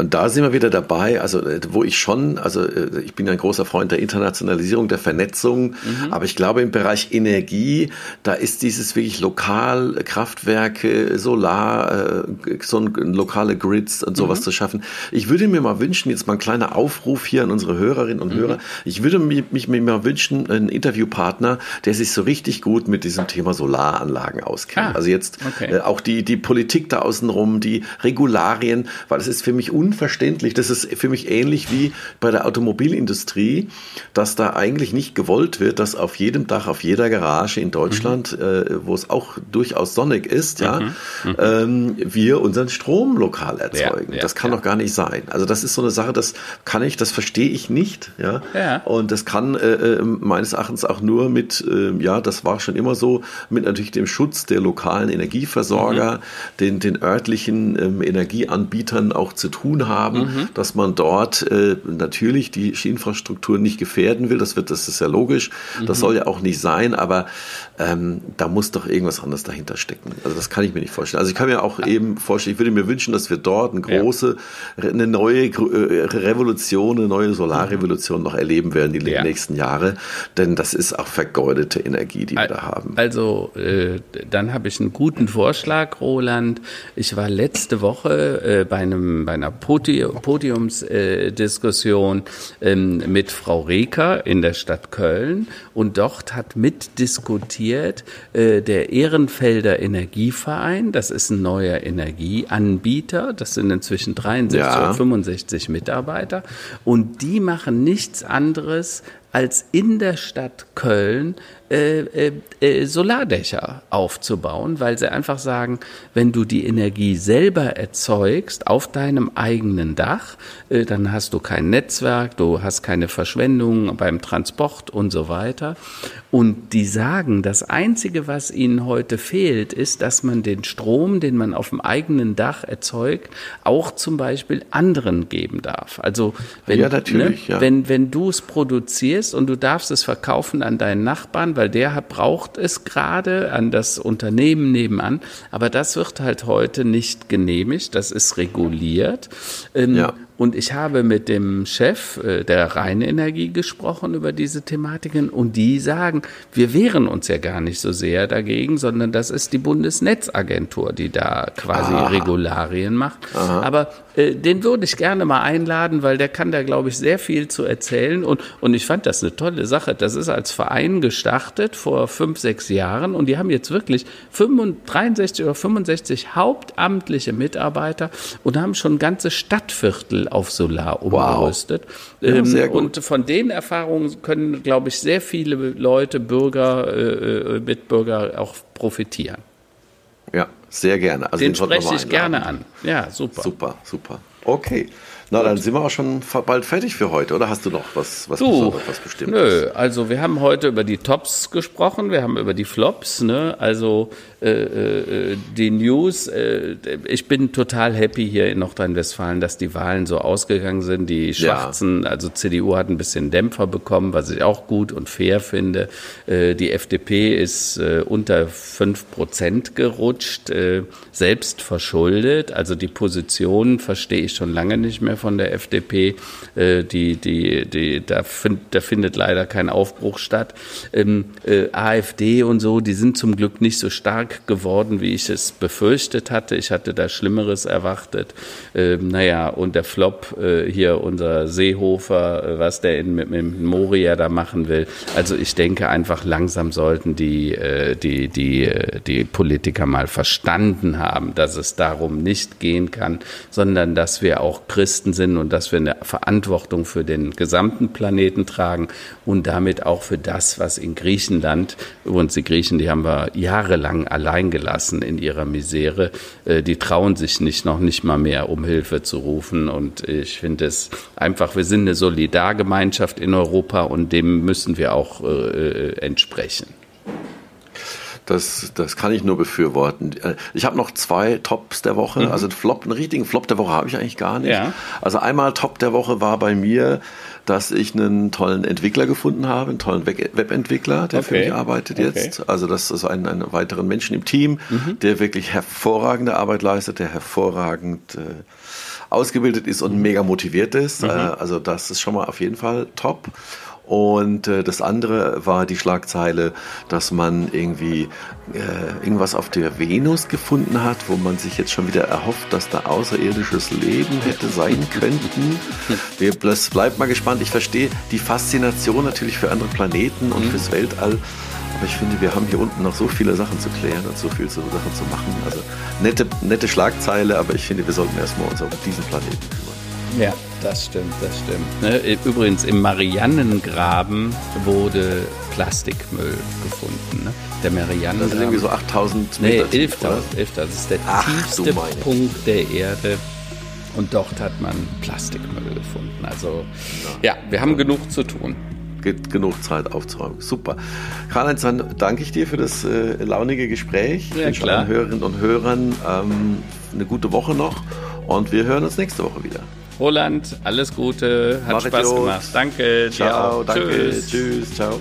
Und da sind wir wieder dabei, also äh, wo ich schon, also äh, ich bin ein großer Freund der Internationalisierung, der Vernetzung, mhm. aber ich glaube im Bereich Energie, da ist dieses wirklich lokal Kraftwerke, Solar, äh, so ein, lokale Grids und sowas mhm. zu schaffen. Ich würde mir mal wünschen, jetzt mal ein kleiner Aufruf hier an unsere Hörerinnen und mhm. Hörer, ich würde mich, mich mir mal wünschen, einen Interviewpartner, der sich so richtig gut mit diesem Thema Solaranlagen auskennt. Ah, also jetzt okay. auch die, die Politik da außenrum, die Regularien, weil es ist für mich unverständlich. Das ist für mich ähnlich wie bei der Automobilindustrie, dass da eigentlich nicht gewollt wird, dass auf jedem Dach, auf jeder Garage in Deutschland, mhm. äh, wo es auch durchaus sonnig ist, ja, mhm. Mhm. Ähm, wir unseren Strom lokal erzeugen. Ja, ja, das kann ja. doch gar nicht sein. Also das ist so eine Sache, das kann ich, das verstehe ich nicht, ja. Und das kann äh, äh meines Erachtens auch nur mit, äh, ja, das war schon immer so, mit natürlich dem Schutz der lokalen Energieversorger, mhm. den, den örtlichen ähm, Energieanbietern auch zu tun tun haben, mhm. dass man dort äh, natürlich die Infrastruktur nicht gefährden will. Das wird, das ist ja logisch. Mhm. Das soll ja auch nicht sein, aber ähm, da muss doch irgendwas anderes dahinter stecken. Also das kann ich mir nicht vorstellen. Also ich kann mir auch eben vorstellen, ich würde mir wünschen, dass wir dort eine große, ja. eine neue äh, Revolution, eine neue Solarrevolution noch erleben werden die ja. nächsten Jahre. Denn das ist auch vergeudete Energie, die wir da haben. Also äh, dann habe ich einen guten Vorschlag, Roland. Ich war letzte Woche äh, bei einem bei einer Podiumsdiskussion ähm, mit Frau Reker in der Stadt Köln und dort hat mitdiskutiert äh, der Ehrenfelder Energieverein. Das ist ein neuer Energieanbieter. Das sind inzwischen 63 ja. oder 65 Mitarbeiter und die machen nichts anderes als in der Stadt Köln äh, äh, äh, Solardächer aufzubauen, weil sie einfach sagen, wenn du die Energie selber erzeugst auf deinem eigenen Dach, äh, dann hast du kein Netzwerk, du hast keine Verschwendung beim Transport und so weiter. Und die sagen, das Einzige, was ihnen heute fehlt, ist, dass man den Strom, den man auf dem eigenen Dach erzeugt, auch zum Beispiel anderen geben darf. Also wenn, ja, ne, ja. wenn, wenn du es produzierst und du darfst es verkaufen an deinen Nachbarn, weil der braucht es gerade an das Unternehmen nebenan. Aber das wird halt heute nicht genehmigt, das ist reguliert. Ähm, ja. Und ich habe mit dem Chef äh, der Rheinenergie gesprochen über diese Thematiken und die sagen, wir wehren uns ja gar nicht so sehr dagegen, sondern das ist die Bundesnetzagentur, die da quasi Aha. Regularien macht. Aha. Aber äh, den würde ich gerne mal einladen, weil der kann da, glaube ich, sehr viel zu erzählen. Und, und ich fand das eine tolle Sache. Das ist als Verein gestartet vor fünf, sechs Jahren und die haben jetzt wirklich 63 oder 65 hauptamtliche Mitarbeiter und haben schon ganze Stadtviertel auf Solar umgerüstet. Wow. Ja, sehr ähm, gut. Und von den Erfahrungen können, glaube ich, sehr viele Leute, Bürger, äh, äh, Mitbürger auch profitieren. Ja, sehr gerne. Also den, den spreche ich gerne an. Ja, super. Super, super. Okay. Na, dann sind wir auch schon bald fertig für heute, oder hast du noch was, was, du, was Bestimmtes? Nö, also wir haben heute über die Tops gesprochen, wir haben über die Flops, ne? Also äh, äh, die News. Äh, ich bin total happy hier in Nordrhein-Westfalen, dass die Wahlen so ausgegangen sind. Die Schwarzen, ja. also CDU hat ein bisschen Dämpfer bekommen, was ich auch gut und fair finde. Äh, die FDP ist äh, unter fünf Prozent gerutscht, äh, selbst verschuldet. Also die Position verstehe ich schon lange nicht mehr von der FDP. Äh, die, die, die, da, find, da findet leider kein Aufbruch statt. Ähm, äh, AfD und so, die sind zum Glück nicht so stark geworden, wie ich es befürchtet hatte. Ich hatte da Schlimmeres erwartet. Ähm, naja, und der Flop äh, hier, unser Seehofer, äh, was der in, mit, mit Moria da machen will. Also ich denke einfach, langsam sollten die, äh, die, die, äh, die Politiker mal verstanden haben, dass es darum nicht gehen kann, sondern dass wir auch Christen Christen sind und dass wir eine Verantwortung für den gesamten Planeten tragen und damit auch für das, was in Griechenland, übrigens die Griechen, die haben wir jahrelang allein gelassen in ihrer Misere, äh, die trauen sich nicht, noch nicht mal mehr um Hilfe zu rufen und ich finde es einfach, wir sind eine Solidargemeinschaft in Europa und dem müssen wir auch äh, äh entsprechen. Das, das kann ich nur befürworten. Äh, ich habe noch zwei Tops der Woche. Mhm. Also einen Flop, einen richtigen Flop der Woche habe ich eigentlich gar nicht. Ja. Also einmal Top der Woche war bei mir, dass ich einen tollen Entwickler gefunden habe, einen tollen Webentwickler, der okay. für mich arbeitet okay. jetzt. Also das ist ein, einen weiteren Menschen im Team, mhm. der wirklich hervorragende Arbeit leistet, der hervorragend äh, ausgebildet ist und mega motiviert ist. Mhm. Äh, also das ist schon mal auf jeden Fall top. Und äh, das andere war die Schlagzeile, dass man irgendwie äh, irgendwas auf der Venus gefunden hat, wo man sich jetzt schon wieder erhofft, dass da außerirdisches Leben hätte sein könnten. Wir, das bleibt mal gespannt. Ich verstehe die Faszination natürlich für andere Planeten und mhm. fürs Weltall. Aber ich finde, wir haben hier unten noch so viele Sachen zu klären und so viele Sachen zu machen. Also nette, nette Schlagzeile, aber ich finde, wir sollten erstmal uns auf diesen Planeten kümmern. Ja. Das stimmt, das stimmt. Ne? Übrigens, im Mariannengraben wurde Plastikmüll gefunden. Ne? Der Mariannengraben. Das sind irgendwie so 8000 Meter. Nee, 11.000. 11 das ist der Ach, tiefste Punkt der Erde. Und dort hat man Plastikmüll gefunden. Also, ja, ja wir haben genug zu tun genug Zeit aufzuräumen. Super. Karl-Heinz, dann danke ich dir für das äh, launige Gespräch. Ja, ich wünsche Hörerinnen und Hörern ähm, eine gute Woche noch und wir hören uns nächste Woche wieder. Roland, alles Gute, hat Mach Spaß gemacht. Danke, ciao, danke, tschüss. tschüss, ciao.